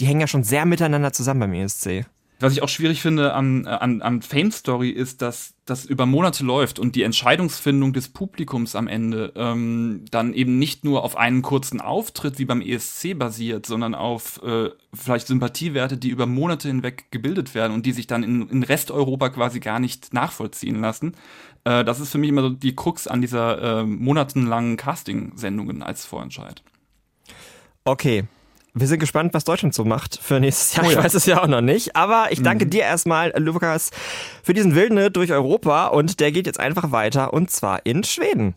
S2: Die hängen ja schon sehr miteinander zusammen beim ESC.
S5: Was ich auch schwierig finde an, an, an Fame Story ist, dass das über Monate läuft und die Entscheidungsfindung des Publikums am Ende ähm, dann eben nicht nur auf einen kurzen Auftritt wie beim ESC basiert, sondern auf äh, vielleicht Sympathiewerte, die über Monate hinweg gebildet werden und die sich dann in, in Resteuropa quasi gar nicht nachvollziehen lassen. Äh, das ist für mich immer so die Krux an dieser äh, monatelangen Casting-Sendungen als Vorentscheid.
S2: Okay. Wir sind gespannt, was Deutschland so macht für nächstes Jahr.
S5: Oh
S2: Ich
S5: ja.
S2: weiß es ja auch noch nicht. Aber ich danke dir erstmal, Lukas, für diesen wilden Ritt durch Europa. Und der geht jetzt einfach weiter. Und zwar in Schweden.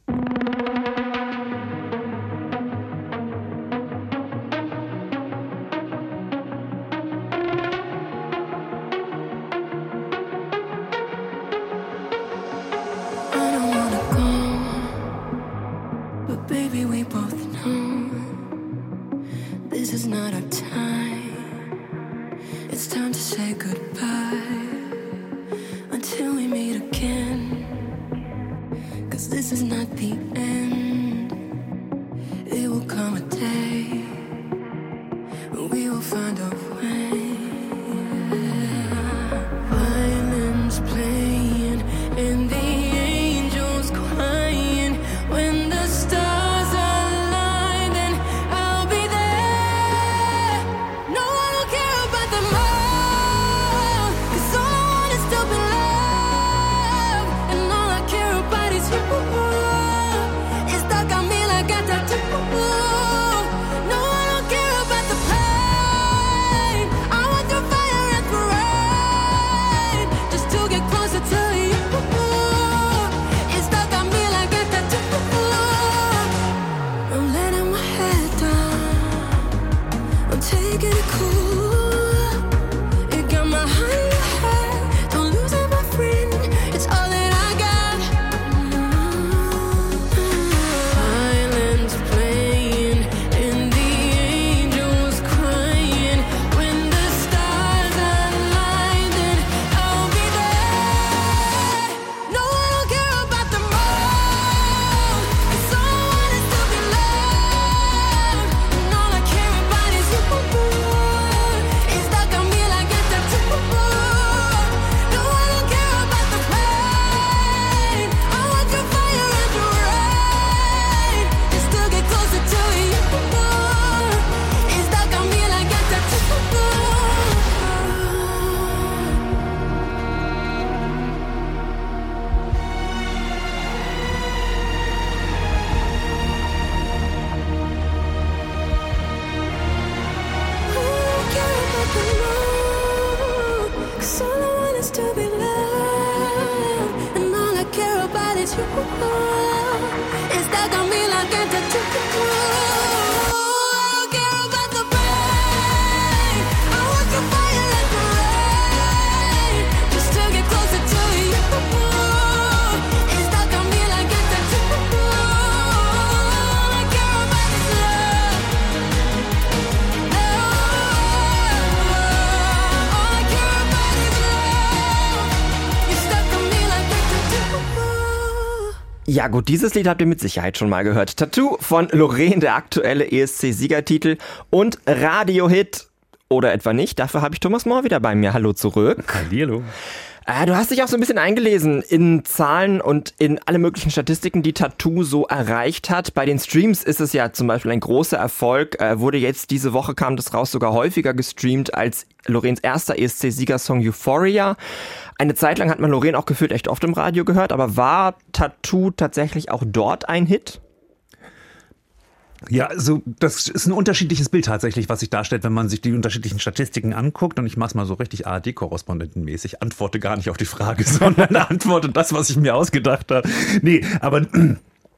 S2: Ja gut, dieses Lied habt ihr mit Sicherheit schon mal gehört. Tattoo von Lorraine, der aktuelle ESC-Siegertitel und Radiohit. Oder etwa nicht, dafür habe ich Thomas Mohr wieder bei mir. Hallo zurück.
S3: Hallihallo.
S2: Äh, du hast dich auch so ein bisschen eingelesen in Zahlen und in alle möglichen Statistiken, die Tattoo so erreicht hat. Bei den Streams ist es ja zum Beispiel ein großer Erfolg. Äh, wurde jetzt diese Woche kam das raus sogar häufiger gestreamt als Loreens erster ESC-Siegersong Euphoria. Eine Zeit lang hat man Loreen auch gefühlt echt oft im Radio gehört, aber war Tattoo tatsächlich auch dort ein Hit?
S3: Ja, also das ist ein unterschiedliches Bild tatsächlich, was sich darstellt, wenn man sich die unterschiedlichen Statistiken anguckt. Und ich mache es mal so richtig ARD-Korrespondentenmäßig. Antworte gar nicht auf die Frage, sondern antworte das, was ich mir ausgedacht habe. Nee, aber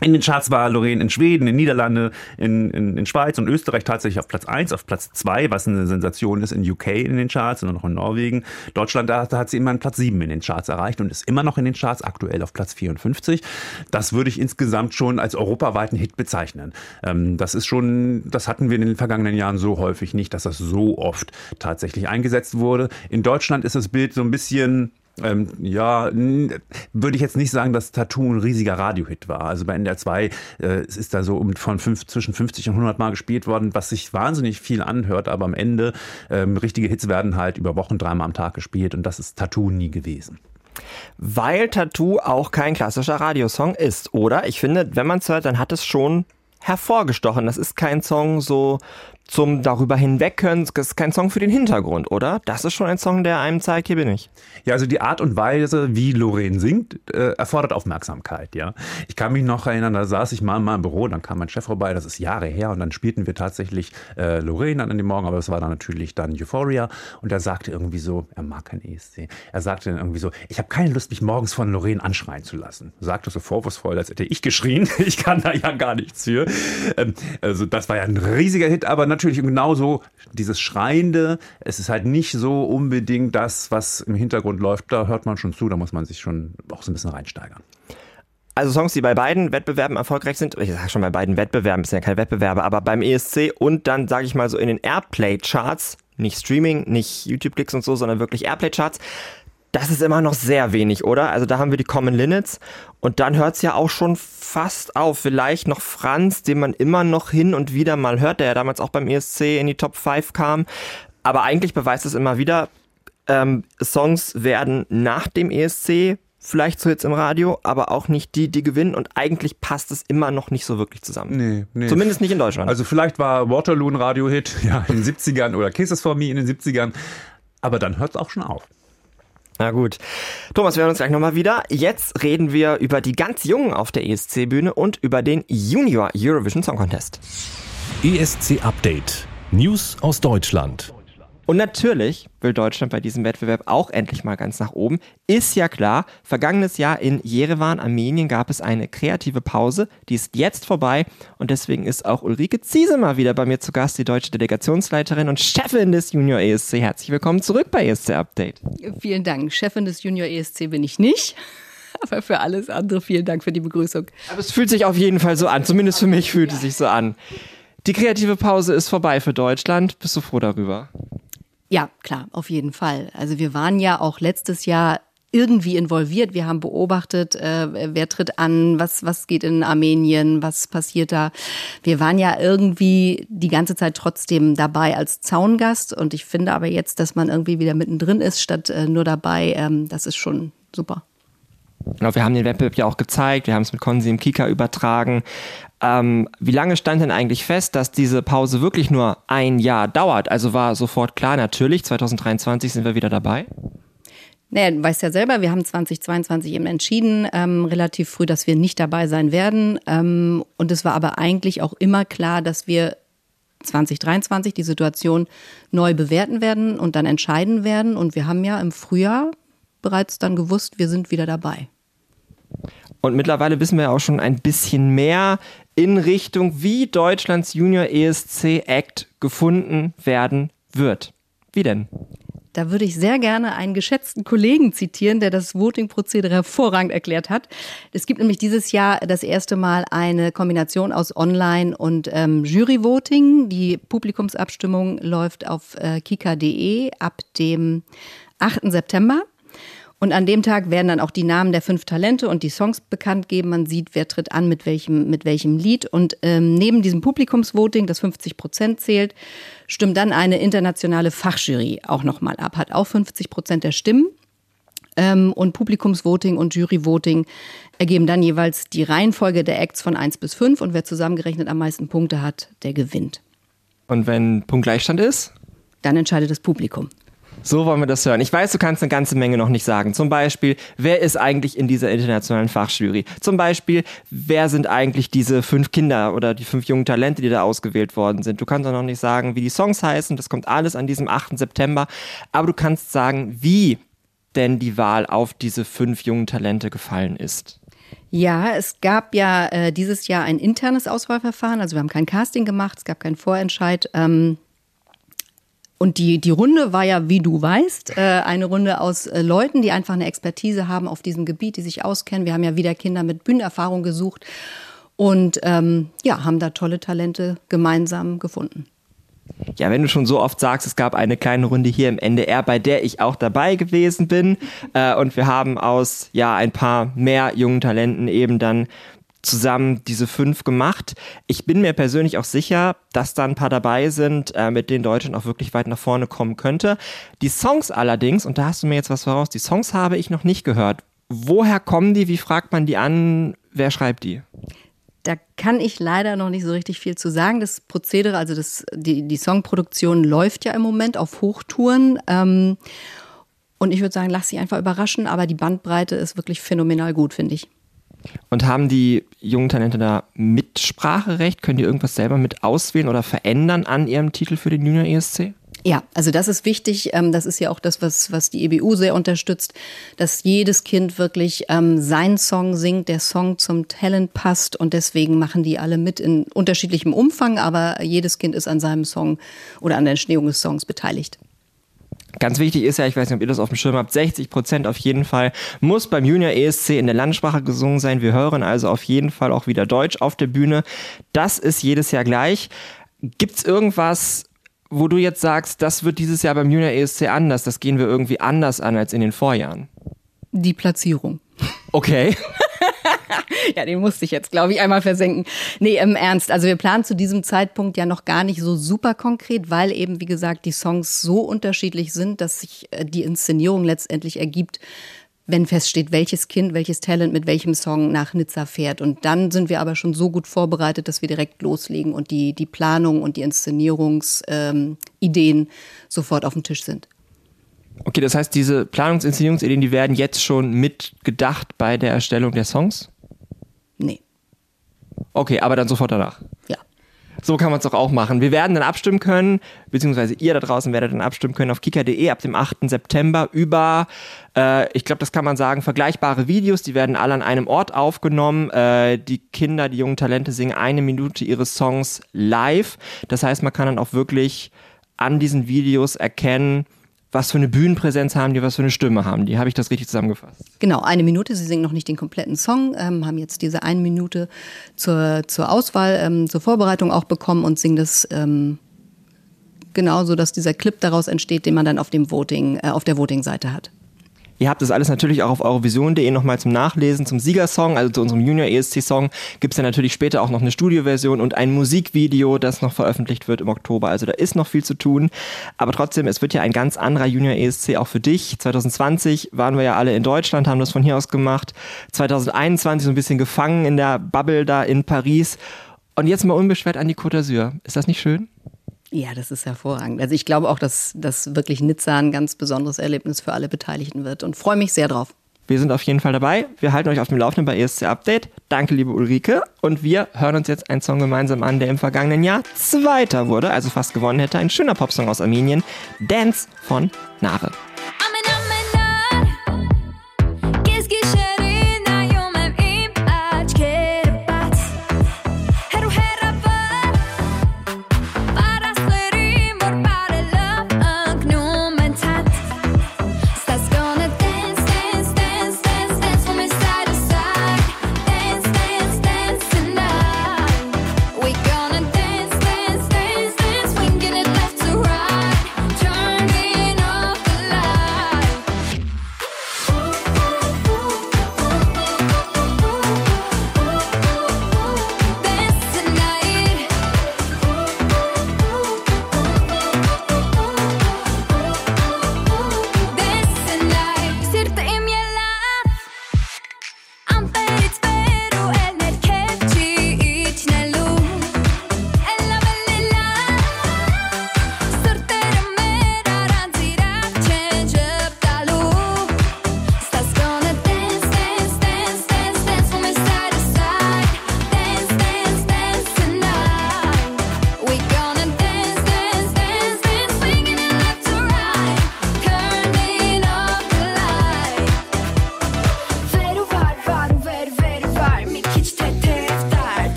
S3: in den Charts war Lorraine in Schweden, in Niederlande, in, in, in Schweiz und Österreich tatsächlich auf Platz 1, auf Platz 2, was eine Sensation ist, in UK in den Charts und noch in Norwegen. Deutschland, da, da hat sie immer einen Platz 7 in den Charts erreicht und ist immer noch in den Charts, aktuell auf Platz 54. Das würde ich insgesamt schon als europaweiten Hit bezeichnen. Ähm, das ist schon, das hatten wir in den vergangenen Jahren so häufig nicht, dass das so oft tatsächlich eingesetzt wurde. In Deutschland ist das Bild so ein bisschen ähm, ja, würde ich jetzt nicht sagen, dass Tattoo ein riesiger Radiohit war. Also bei NDR 2 äh, ist da so um von fünf, zwischen 50 und 100 Mal gespielt worden, was sich wahnsinnig viel anhört, aber am Ende ähm, richtige Hits werden halt über Wochen dreimal am Tag gespielt und das ist Tattoo nie gewesen.
S2: Weil Tattoo auch kein klassischer Radiosong ist, oder? Ich finde, wenn man es hört, dann hat es schon hervorgestochen. Das ist kein Song so zum darüber hinwegkönnen, das ist kein Song für den Hintergrund, oder? Das ist schon ein Song, der einem zeigt, hier bin ich.
S3: Ja, also die Art und Weise, wie Lorraine singt, äh, erfordert Aufmerksamkeit, ja. Ich kann mich noch erinnern, da saß ich mal in meinem Büro, dann kam mein Chef vorbei, das ist Jahre her, und dann spielten wir tatsächlich äh, Lorraine an dem Morgen, aber es war dann natürlich dann Euphoria, und er sagte irgendwie so, er mag kein ESC, er sagte dann irgendwie so, ich habe keine Lust, mich morgens von Lorraine anschreien zu lassen. Sagte so vorwurfsvoll, als hätte ich geschrien, ich kann da ja gar nichts für. Ähm, also das war ja ein riesiger Hit, aber natürlich genauso dieses Schreiende, es ist halt nicht so unbedingt das, was im Hintergrund läuft, da hört man schon zu, da muss man sich schon auch so ein bisschen reinsteigern.
S2: Also Songs, die bei beiden Wettbewerben erfolgreich sind, ich sage schon bei beiden Wettbewerben, ist ja keine Wettbewerbe, aber beim ESC und dann, sage ich mal so, in den Airplay-Charts nicht Streaming, nicht YouTube-Klicks und so, sondern wirklich Airplay-Charts. Das ist immer noch sehr wenig, oder? Also da haben wir die Common Linnets und dann hört es ja auch schon fast auf. Vielleicht noch Franz, den man immer noch hin und wieder mal hört, der ja damals auch beim ESC in die Top 5 kam. Aber eigentlich beweist es immer wieder, ähm, Songs werden nach dem ESC vielleicht so jetzt im Radio, aber auch nicht die, die gewinnen und eigentlich passt es immer noch nicht so wirklich zusammen.
S3: Nee, nee.
S2: Zumindest nicht in Deutschland.
S3: Also vielleicht war Waterloo ein Radiohit, ja, in den 70ern oder Kisses for Me in den 70ern, aber dann hört es auch schon auf.
S2: Na gut. Thomas, wir hören uns gleich nochmal wieder. Jetzt reden wir über die ganz Jungen auf der ESC-Bühne und über den Junior Eurovision Song Contest.
S1: ESC Update. News aus Deutschland.
S2: Und natürlich will Deutschland bei diesem Wettbewerb auch endlich mal ganz nach oben. Ist ja klar, vergangenes Jahr in Jerewan, Armenien, gab es eine kreative Pause. Die ist jetzt vorbei und deswegen ist auch Ulrike Ziese mal wieder bei mir zu Gast, die deutsche Delegationsleiterin und Chefin des Junior ESC. Herzlich willkommen zurück bei ESC Update.
S8: Vielen Dank. Chefin des Junior ESC bin ich nicht. Aber für alles andere vielen Dank für die Begrüßung.
S2: Aber es fühlt sich auf jeden Fall so an. Zumindest für mich fühlt es sich so an. Die kreative Pause ist vorbei für Deutschland. Bist du froh darüber?
S8: Ja, klar, auf jeden Fall. Also wir waren ja auch letztes Jahr irgendwie involviert. Wir haben beobachtet, äh, wer tritt an, was, was geht in Armenien, was passiert da. Wir waren ja irgendwie die ganze Zeit trotzdem dabei als Zaungast. Und ich finde aber jetzt, dass man irgendwie wieder mittendrin ist, statt äh, nur dabei, ähm, das ist schon super.
S2: Genau, wir haben den Wettbewerb ja auch gezeigt, wir haben es mit Konsi im Kika übertragen. Ähm, wie lange stand denn eigentlich fest, dass diese Pause wirklich nur ein Jahr dauert? Also war sofort klar, natürlich, 2023 sind wir wieder dabei?
S8: Naja, du weißt ja selber, wir haben 2022 eben entschieden, ähm, relativ früh, dass wir nicht dabei sein werden. Ähm, und es war aber eigentlich auch immer klar, dass wir 2023 die Situation neu bewerten werden und dann entscheiden werden. Und wir haben ja im Frühjahr bereits dann gewusst, wir sind wieder dabei.
S2: Und mittlerweile wissen wir ja auch schon ein bisschen mehr in Richtung, wie Deutschlands Junior ESC Act gefunden werden wird. Wie denn?
S8: Da würde ich sehr gerne einen geschätzten Kollegen zitieren, der das Voting-Prozedere hervorragend erklärt hat. Es gibt nämlich dieses Jahr das erste Mal eine Kombination aus Online- und ähm, Jury-Voting. Die Publikumsabstimmung läuft auf äh, kika.de ab dem 8. September. Und an dem Tag werden dann auch die Namen der fünf Talente und die Songs bekannt geben. Man sieht, wer tritt an mit welchem, mit welchem Lied. Und ähm, neben diesem Publikumsvoting, das 50 Prozent zählt, stimmt dann eine internationale Fachjury auch nochmal ab, hat auch 50 Prozent der Stimmen. Ähm, und Publikumsvoting und Juryvoting ergeben dann jeweils die Reihenfolge der Acts von 1 bis 5 und wer zusammengerechnet am meisten Punkte hat, der gewinnt.
S2: Und wenn Punktgleichstand ist?
S8: Dann entscheidet das Publikum.
S2: So wollen wir das hören. Ich weiß, du kannst eine ganze Menge noch nicht sagen. Zum Beispiel, wer ist eigentlich in dieser internationalen Fachjury? Zum Beispiel, wer sind eigentlich diese fünf Kinder oder die fünf jungen Talente, die da ausgewählt worden sind? Du kannst auch noch nicht sagen, wie die Songs heißen. Das kommt alles an diesem 8. September. Aber du kannst sagen, wie denn die Wahl auf diese fünf jungen Talente gefallen ist.
S8: Ja, es gab ja äh, dieses Jahr ein internes Auswahlverfahren. Also wir haben kein Casting gemacht, es gab keinen Vorentscheid. Ähm und die, die Runde war ja, wie du weißt, äh, eine Runde aus äh, Leuten, die einfach eine Expertise haben auf diesem Gebiet, die sich auskennen. Wir haben ja wieder Kinder mit Bühnenerfahrung gesucht und ähm, ja, haben da tolle Talente gemeinsam gefunden.
S2: Ja, wenn du schon so oft sagst, es gab eine kleine Runde hier im NDR, bei der ich auch dabei gewesen bin. Äh, und wir haben aus ja ein paar mehr jungen Talenten eben dann zusammen diese fünf gemacht. Ich bin mir persönlich auch sicher, dass da ein paar dabei sind, äh, mit denen Deutschland auch wirklich weit nach vorne kommen könnte. Die Songs allerdings, und da hast du mir jetzt was voraus, die Songs habe ich noch nicht gehört. Woher kommen die? Wie fragt man die an? Wer schreibt die?
S8: Da kann ich leider noch nicht so richtig viel zu sagen. Das Prozedere, also das, die, die Songproduktion läuft ja im Moment auf Hochtouren. Ähm, und ich würde sagen, lass sie einfach überraschen, aber die Bandbreite ist wirklich phänomenal gut, finde ich.
S2: Und haben die jungen Talente da Mitspracherecht? Können die irgendwas selber mit auswählen oder verändern an ihrem Titel für den Junior ESC?
S8: Ja, also das ist wichtig. Ähm, das ist ja auch das, was, was die EBU sehr unterstützt, dass jedes Kind wirklich ähm, seinen Song singt, der Song zum Talent passt und deswegen machen die alle mit in unterschiedlichem Umfang, aber jedes Kind ist an seinem Song oder an der Entstehung des Songs beteiligt.
S2: Ganz wichtig ist ja, ich weiß nicht, ob ihr das auf dem Schirm habt, 60 Prozent auf jeden Fall muss beim Junior ESC in der Landessprache gesungen sein. Wir hören also auf jeden Fall auch wieder Deutsch auf der Bühne. Das ist jedes Jahr gleich. Gibt's irgendwas, wo du jetzt sagst, das wird dieses Jahr beim Junior ESC anders, das gehen wir irgendwie anders an als in den Vorjahren?
S8: Die Platzierung.
S2: Okay.
S8: Ja, den musste ich jetzt, glaube ich, einmal versenken. Nee, im Ernst. Also wir planen zu diesem Zeitpunkt ja noch gar nicht so super konkret, weil eben, wie gesagt, die Songs so unterschiedlich sind, dass sich äh, die Inszenierung letztendlich ergibt, wenn feststeht, welches Kind, welches Talent mit welchem Song nach Nizza fährt. Und dann sind wir aber schon so gut vorbereitet, dass wir direkt loslegen und die, die Planung und die Inszenierungsideen ähm, sofort auf dem Tisch sind.
S2: Okay, das heißt, diese Planungsinszenierungsideen, die werden jetzt schon mitgedacht bei der Erstellung der Songs?
S8: Nee.
S2: Okay, aber dann sofort danach.
S8: Ja.
S2: So kann man es doch auch machen. Wir werden dann abstimmen können, beziehungsweise ihr da draußen werdet dann abstimmen können auf kika.de ab dem 8. September über, äh, ich glaube, das kann man sagen, vergleichbare Videos. Die werden alle an einem Ort aufgenommen. Äh, die Kinder, die jungen Talente singen eine Minute ihres Songs live. Das heißt, man kann dann auch wirklich an diesen Videos erkennen, was für eine Bühnenpräsenz haben die, was für eine Stimme haben die. Habe ich das richtig zusammengefasst?
S8: Genau, eine Minute. Sie singen noch nicht den kompletten Song, ähm, haben jetzt diese eine Minute zur, zur Auswahl, ähm, zur Vorbereitung auch bekommen und singen das ähm, genau dass dieser Clip daraus entsteht, den man dann auf dem Voting, äh, auf der Voting-Seite hat.
S2: Ihr habt das alles natürlich auch auf eurovision.de nochmal zum Nachlesen, zum Siegersong, also zu unserem Junior ESC-Song. Gibt es ja natürlich später auch noch eine Studioversion und ein Musikvideo, das noch veröffentlicht wird im Oktober. Also da ist noch viel zu tun. Aber trotzdem, es wird ja ein ganz anderer Junior ESC auch für dich. 2020 waren wir ja alle in Deutschland, haben das von hier aus gemacht. 2021 so ein bisschen gefangen in der Bubble da in Paris. Und jetzt mal unbeschwert an die Côte d'Azur. Ist das nicht schön?
S8: Ja, das ist hervorragend. Also ich glaube auch, dass das wirklich Nizza ein ganz besonderes Erlebnis für alle Beteiligten wird und freue mich sehr drauf.
S2: Wir sind auf jeden Fall dabei. Wir halten euch auf dem Laufenden bei ESC Update. Danke, liebe Ulrike. Und wir hören uns jetzt einen Song gemeinsam an, der im vergangenen Jahr Zweiter wurde, also fast gewonnen hätte. Ein schöner Popsong aus Armenien. Dance von Nare.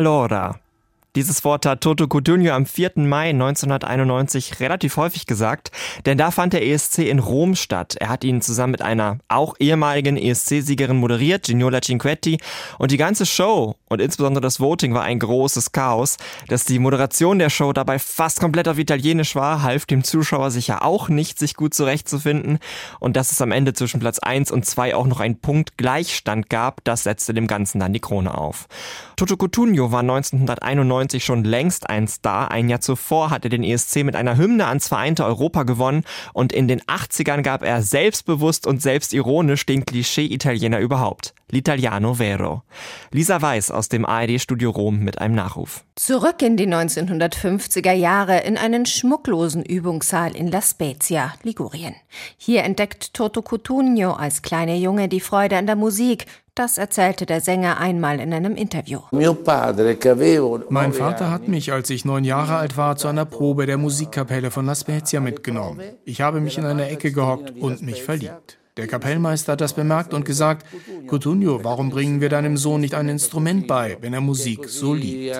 S2: Allora. Dieses Wort hat Toto Cutugno am 4. Mai 1991 relativ häufig gesagt, denn da fand der ESC in Rom statt. Er hat ihn zusammen mit einer auch ehemaligen ESC-Siegerin moderiert, Ginola Cinquetti, und die ganze Show Und insbesondere das Voting war ein großes Chaos. Dass die Moderation der Show dabei fast komplett auf Italienisch war, half dem Zuschauer sicher auch nicht, sich gut zurechtzufinden. Und dass es am Ende zwischen Platz 1 und 2 auch noch einen Punkt Gleichstand gab, das setzte dem Ganzen dann die Krone auf. Toto Cutugno war 1991 schon längst ein Star. Ein Jahr zuvor hat er den ESC mit einer Hymne ans vereinte Europa gewonnen und in den 80ern gab er selbstbewusst und selbstironisch den Klischee-Italiener überhaupt. L'Italiano Vero. Lisa Weiß aus dem ARD-Studio Rom mit einem Nachruf.
S9: Zurück in die 1950er Jahre in einen schmucklosen Übungssaal in La Spezia, Ligurien. Hier entdeckt Toto Cutugno als kleiner Junge die Freude an der Musik. Das erzählte der Sänger einmal in einem Interview.
S10: Mein Vater hat mich, als ich neun Jahre alt war, zu einer Probe der Musikkapelle von La Spezia mitgenommen. Ich habe mich in einer Ecke gehockt und mich verliebt. Der Kapellmeister hat das bemerkt und gesagt, Cutugno, warum bringen wir deinem Sohn nicht ein Instrument bei, wenn er Musik so liebt?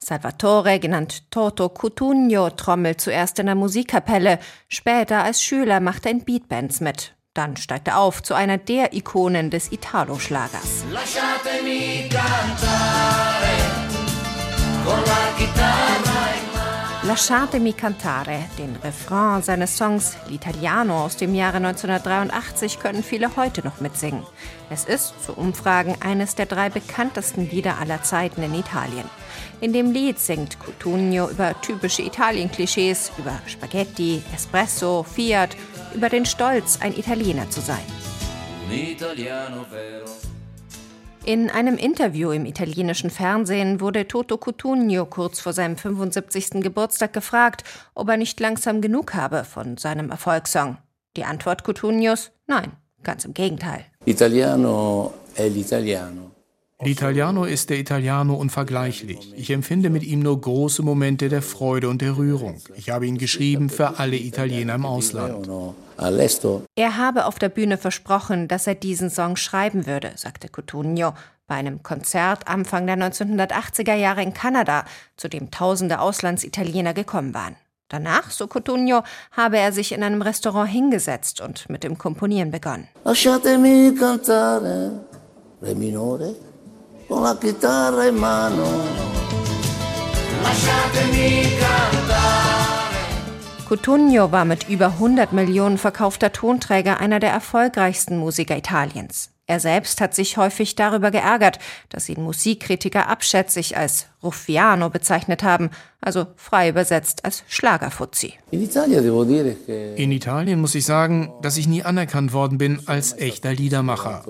S9: Salvatore, genannt Toto Cutugno, trommelt zuerst in der Musikkapelle. Später als Schüler macht er in Beatbands mit. Dann steigt er auf zu einer der Ikonen des Italo-Schlagers. Lasciatemi cantare, den Refrain seines Songs L'Italiano aus dem Jahre 1983 können viele heute noch mitsingen. Es ist, zu Umfragen, eines der drei bekanntesten Lieder aller Zeiten in Italien. In dem Lied singt Cutugno über typische Italien-Klischees, über Spaghetti, Espresso, Fiat, über den Stolz, ein Italiener zu sein. In einem Interview im italienischen Fernsehen wurde Toto Cutugno kurz vor seinem 75. Geburtstag gefragt, ob er nicht langsam genug habe von seinem Erfolgssong. Die Antwort Cutugnos? Nein, ganz im Gegenteil.
S10: L'Italiano ist der Italiano unvergleichlich. Ich empfinde mit ihm nur große Momente der Freude und der Rührung. Ich habe ihn geschrieben für alle Italiener im Ausland.
S9: Er habe auf der Bühne versprochen, dass er diesen Song schreiben würde, sagte Cutugno bei einem Konzert Anfang der 1980er Jahre in Kanada, zu dem tausende Auslandsitaliener gekommen waren. Danach, so Cutugno, habe er sich in einem Restaurant hingesetzt und mit dem Komponieren begonnen.
S11: Lasciatemi cantare, re minore, con la chitarra in mano. Lasciatemi cantare.
S9: Cutugno war mit über 100 Millionen verkaufter Tonträger einer der erfolgreichsten Musiker Italiens. Er selbst hat sich häufig darüber geärgert, dass ihn Musikkritiker abschätzig als Ruffiano bezeichnet haben, also frei übersetzt als Schlagerfuzzi.
S10: In Italien muss ich sagen, dass ich nie anerkannt worden bin als echter Liedermacher.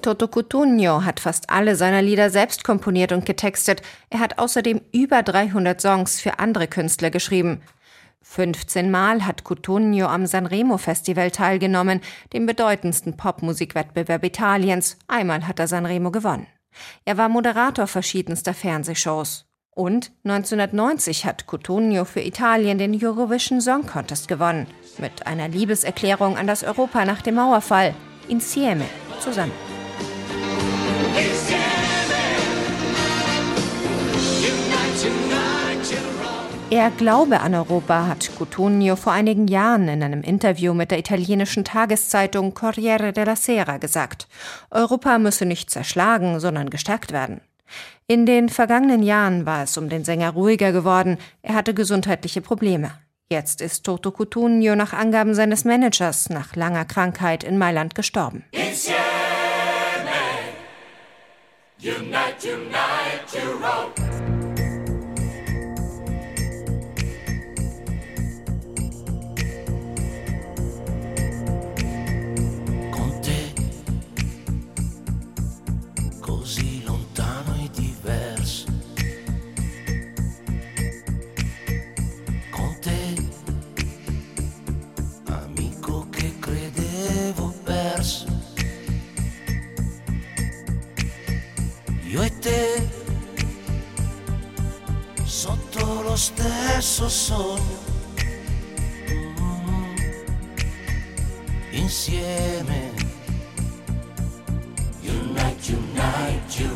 S9: Toto Cutugno hat fast alle seiner Lieder selbst komponiert und getextet. Er hat außerdem über 300 Songs für andere Künstler geschrieben. 15 Mal hat Cutugno am Sanremo Festival teilgenommen, dem bedeutendsten Popmusikwettbewerb Italiens. Einmal hat er Sanremo gewonnen. Er war Moderator verschiedenster Fernsehshows. Und 1990 hat Cutugno für Italien den Eurovision Song Contest gewonnen. Mit einer Liebeserklärung an das Europa nach dem Mauerfall. Insieme, zusammen. Er glaube an Europa, hat Cutugno vor einigen Jahren in einem Interview mit der italienischen Tageszeitung Corriere della Sera gesagt. Europa müsse nicht zerschlagen, sondern gestärkt werden. In den vergangenen Jahren war es um den Sänger ruhiger geworden. Er hatte gesundheitliche Probleme. Jetzt ist Toto Cutugno nach Angaben seines Managers nach langer Krankheit in Mailand gestorben.
S6: Insieme, unite, unite, Europe.
S11: Stesso sogno. Insieme. Unite, unite, Europe.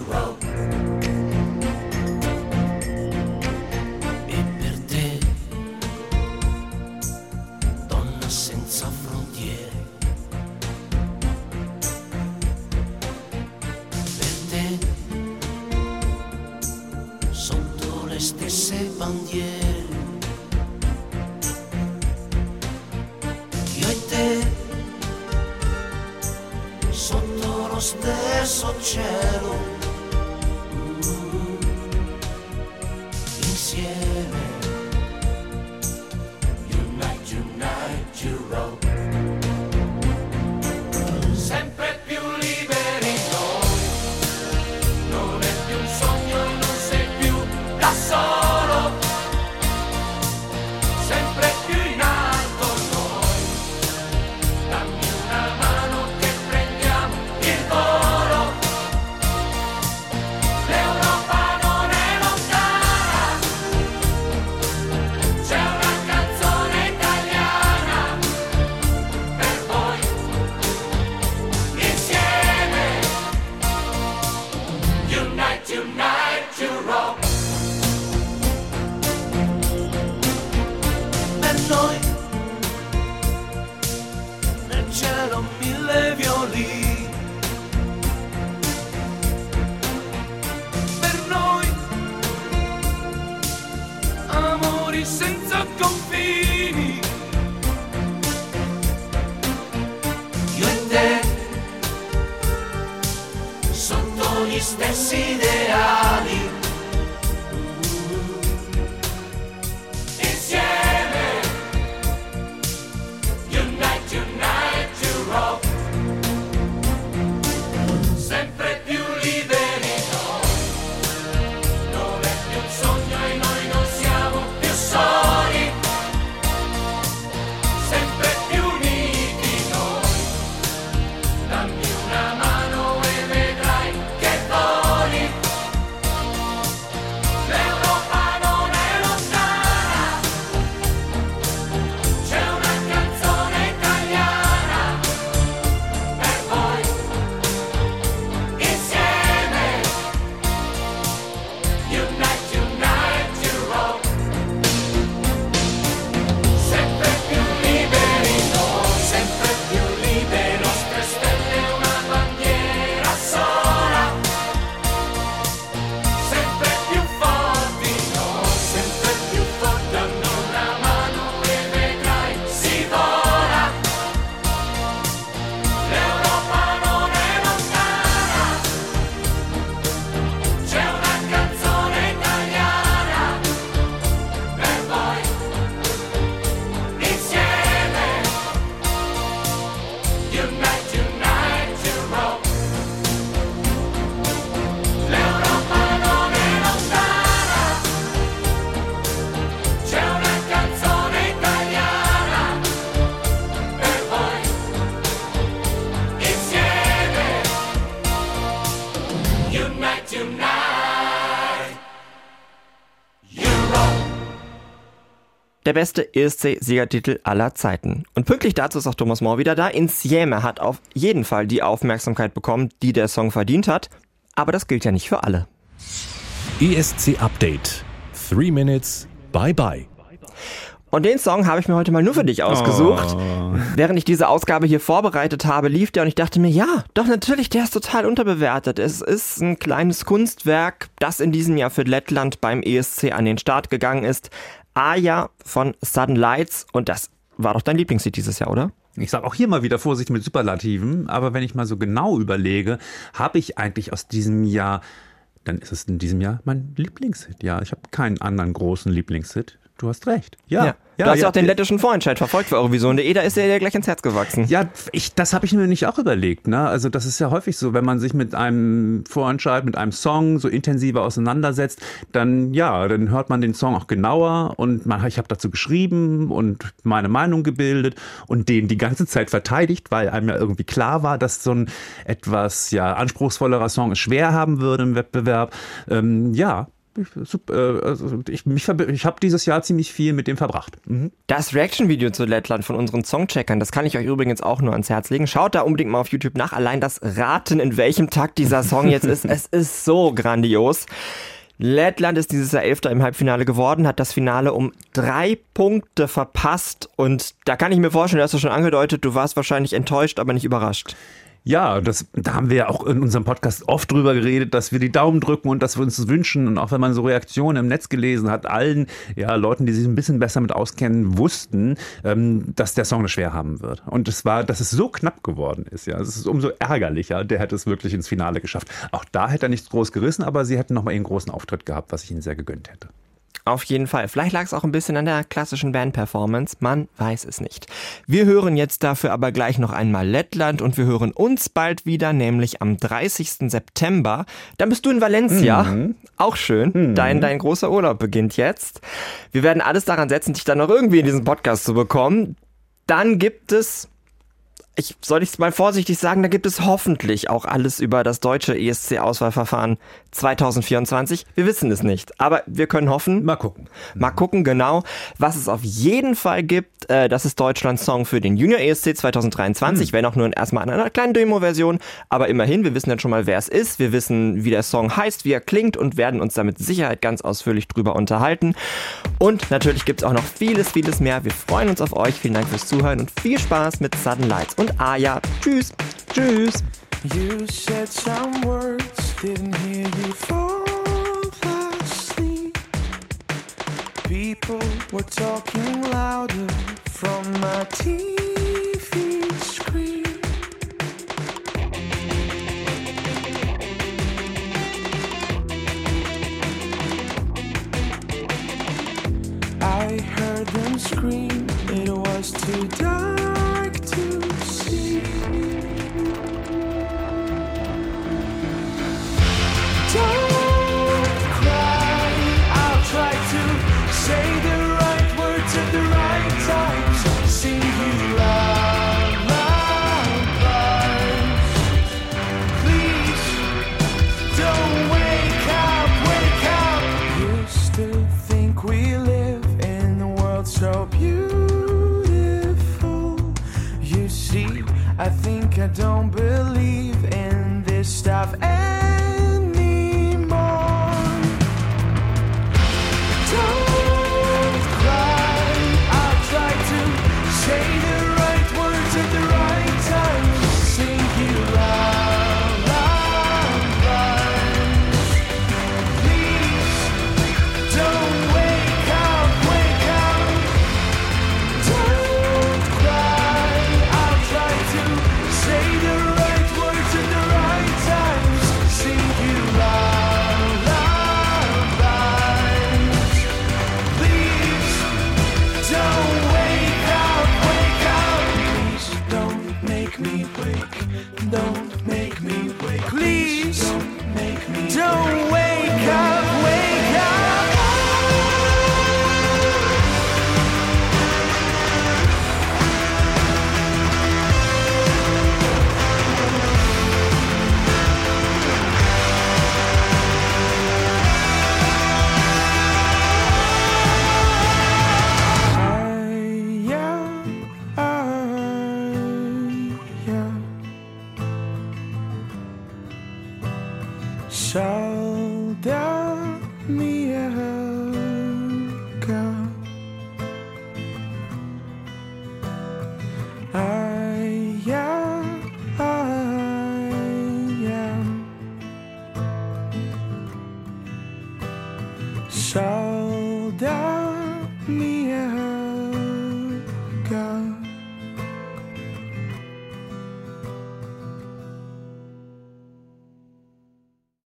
S2: Beste ESC-Siegertitel aller Zeiten. Und pünktlich dazu ist auch Thomas More wieder da. Insieme hat auf jeden Fall die Aufmerksamkeit bekommen, die der Song verdient hat. Aber das gilt ja nicht für alle.
S1: ESC Update. Three Minutes. Bye bye.
S2: Und den Song habe ich mir heute mal nur für dich ausgesucht. Während ich diese Ausgabe hier vorbereitet habe, lief der und ich dachte mir, ja, doch natürlich, der ist total unterbewertet. Es ist ein kleines Kunstwerk, das in diesem Jahr für Lettland beim ESC an den Start gegangen ist. Aja von Sudden Lights und das war doch dein Lieblingslied dieses Jahr, oder?
S3: Ich sage auch hier mal wieder Vorsicht mit Superlativen, aber wenn ich mal so genau überlege, habe ich eigentlich aus diesem Jahr, dann ist es in diesem Jahr mein Lieblingshit. Ja, ich habe keinen anderen großen Lieblingshit. Du hast recht. Ja,
S2: du hast ja auch den lettischen Vorentscheid verfolgt für Eurovision.de, da ist er dir gleich ins Herz gewachsen.
S3: Ja, ich, das habe ich mir nicht auch überlegt. Ne? Also das ist ja häufig so, wenn man sich mit einem Vorentscheid, mit einem Song so intensiver auseinandersetzt, dann ja, dann hört man den Song auch genauer und man, ich habe dazu geschrieben und meine Meinung gebildet und den die ganze Zeit verteidigt, weil einem ja irgendwie klar war, dass so ein etwas ja anspruchsvollerer Song es schwer haben würde im Wettbewerb. Ähm, ja, ich, sup- äh, also ich, mich ich habe dieses Jahr ziemlich viel mit dem verbracht. Mhm.
S2: Das Reaction-Video zu Lettland von unseren Songcheckern, das kann ich euch übrigens auch nur ans Herz legen. Schaut da unbedingt mal auf YouTube nach. Allein das Raten, in welchem Takt dieser Song jetzt ist, es ist so grandios. Lettland ist dieses Jahr Elfter im Halbfinale geworden, hat das Finale um drei Punkte verpasst und da kann ich mir vorstellen, du hast du schon angedeutet, du warst wahrscheinlich enttäuscht, aber nicht überrascht.
S3: Ja, das, da haben wir ja auch in unserem Podcast oft drüber geredet, dass wir die Daumen drücken und dass wir uns das wünschen. Und auch wenn man so Reaktionen im Netz gelesen hat, allen ja, Leuten, die sich ein bisschen besser mit auskennen, wussten, ähm, dass der Song es schwer haben wird. Und es war, dass es so knapp geworden ist. Ja, es ist umso ärgerlicher. Der hätte es wirklich ins Finale geschafft. Auch da hätte er nichts groß gerissen, aber sie hätten noch mal einen großen Auftritt gehabt, was ich ihnen sehr gegönnt hätte.
S2: Auf jeden Fall. Vielleicht lag es auch ein bisschen an der klassischen Band-Performance. Man weiß es nicht. Wir hören jetzt dafür aber gleich noch einmal Lettland und wir hören uns bald wieder, nämlich am 30. September. Dann bist du in Valencia. Auch schön. Dein, dein großer Urlaub beginnt jetzt. Wir werden alles daran setzen, dich dann noch irgendwie in diesen Podcast zu bekommen. Dann gibt es ich soll ich mal vorsichtig sagen, da gibt es hoffentlich auch alles über das deutsche ESC-Auswahlverfahren 2024. Wir wissen es nicht, aber wir können hoffen.
S3: Mal gucken.
S2: Mal gucken, genau. Was es auf jeden Fall gibt, äh, das ist Deutschlands Song für den Junior ESC 2023, wenn auch nur erstmal in einer kleinen Demo-Version. Aber immerhin, wir wissen jetzt schon mal, wer es ist. Wir wissen, wie der Song heißt, wie er klingt und werden uns da mit Sicherheit ganz ausführlich drüber unterhalten. Und natürlich gibt es auch noch vieles, vieles mehr. Wir freuen uns auf euch. Vielen Dank fürs Zuhören und viel Spaß mit Sudden Lights und. Tschüss. Tschüss.
S12: You said some words, didn't hear you fall asleep. People were talking louder from my TV screen. I heard them scream, it was too dark see, I think I don't believe in this stuff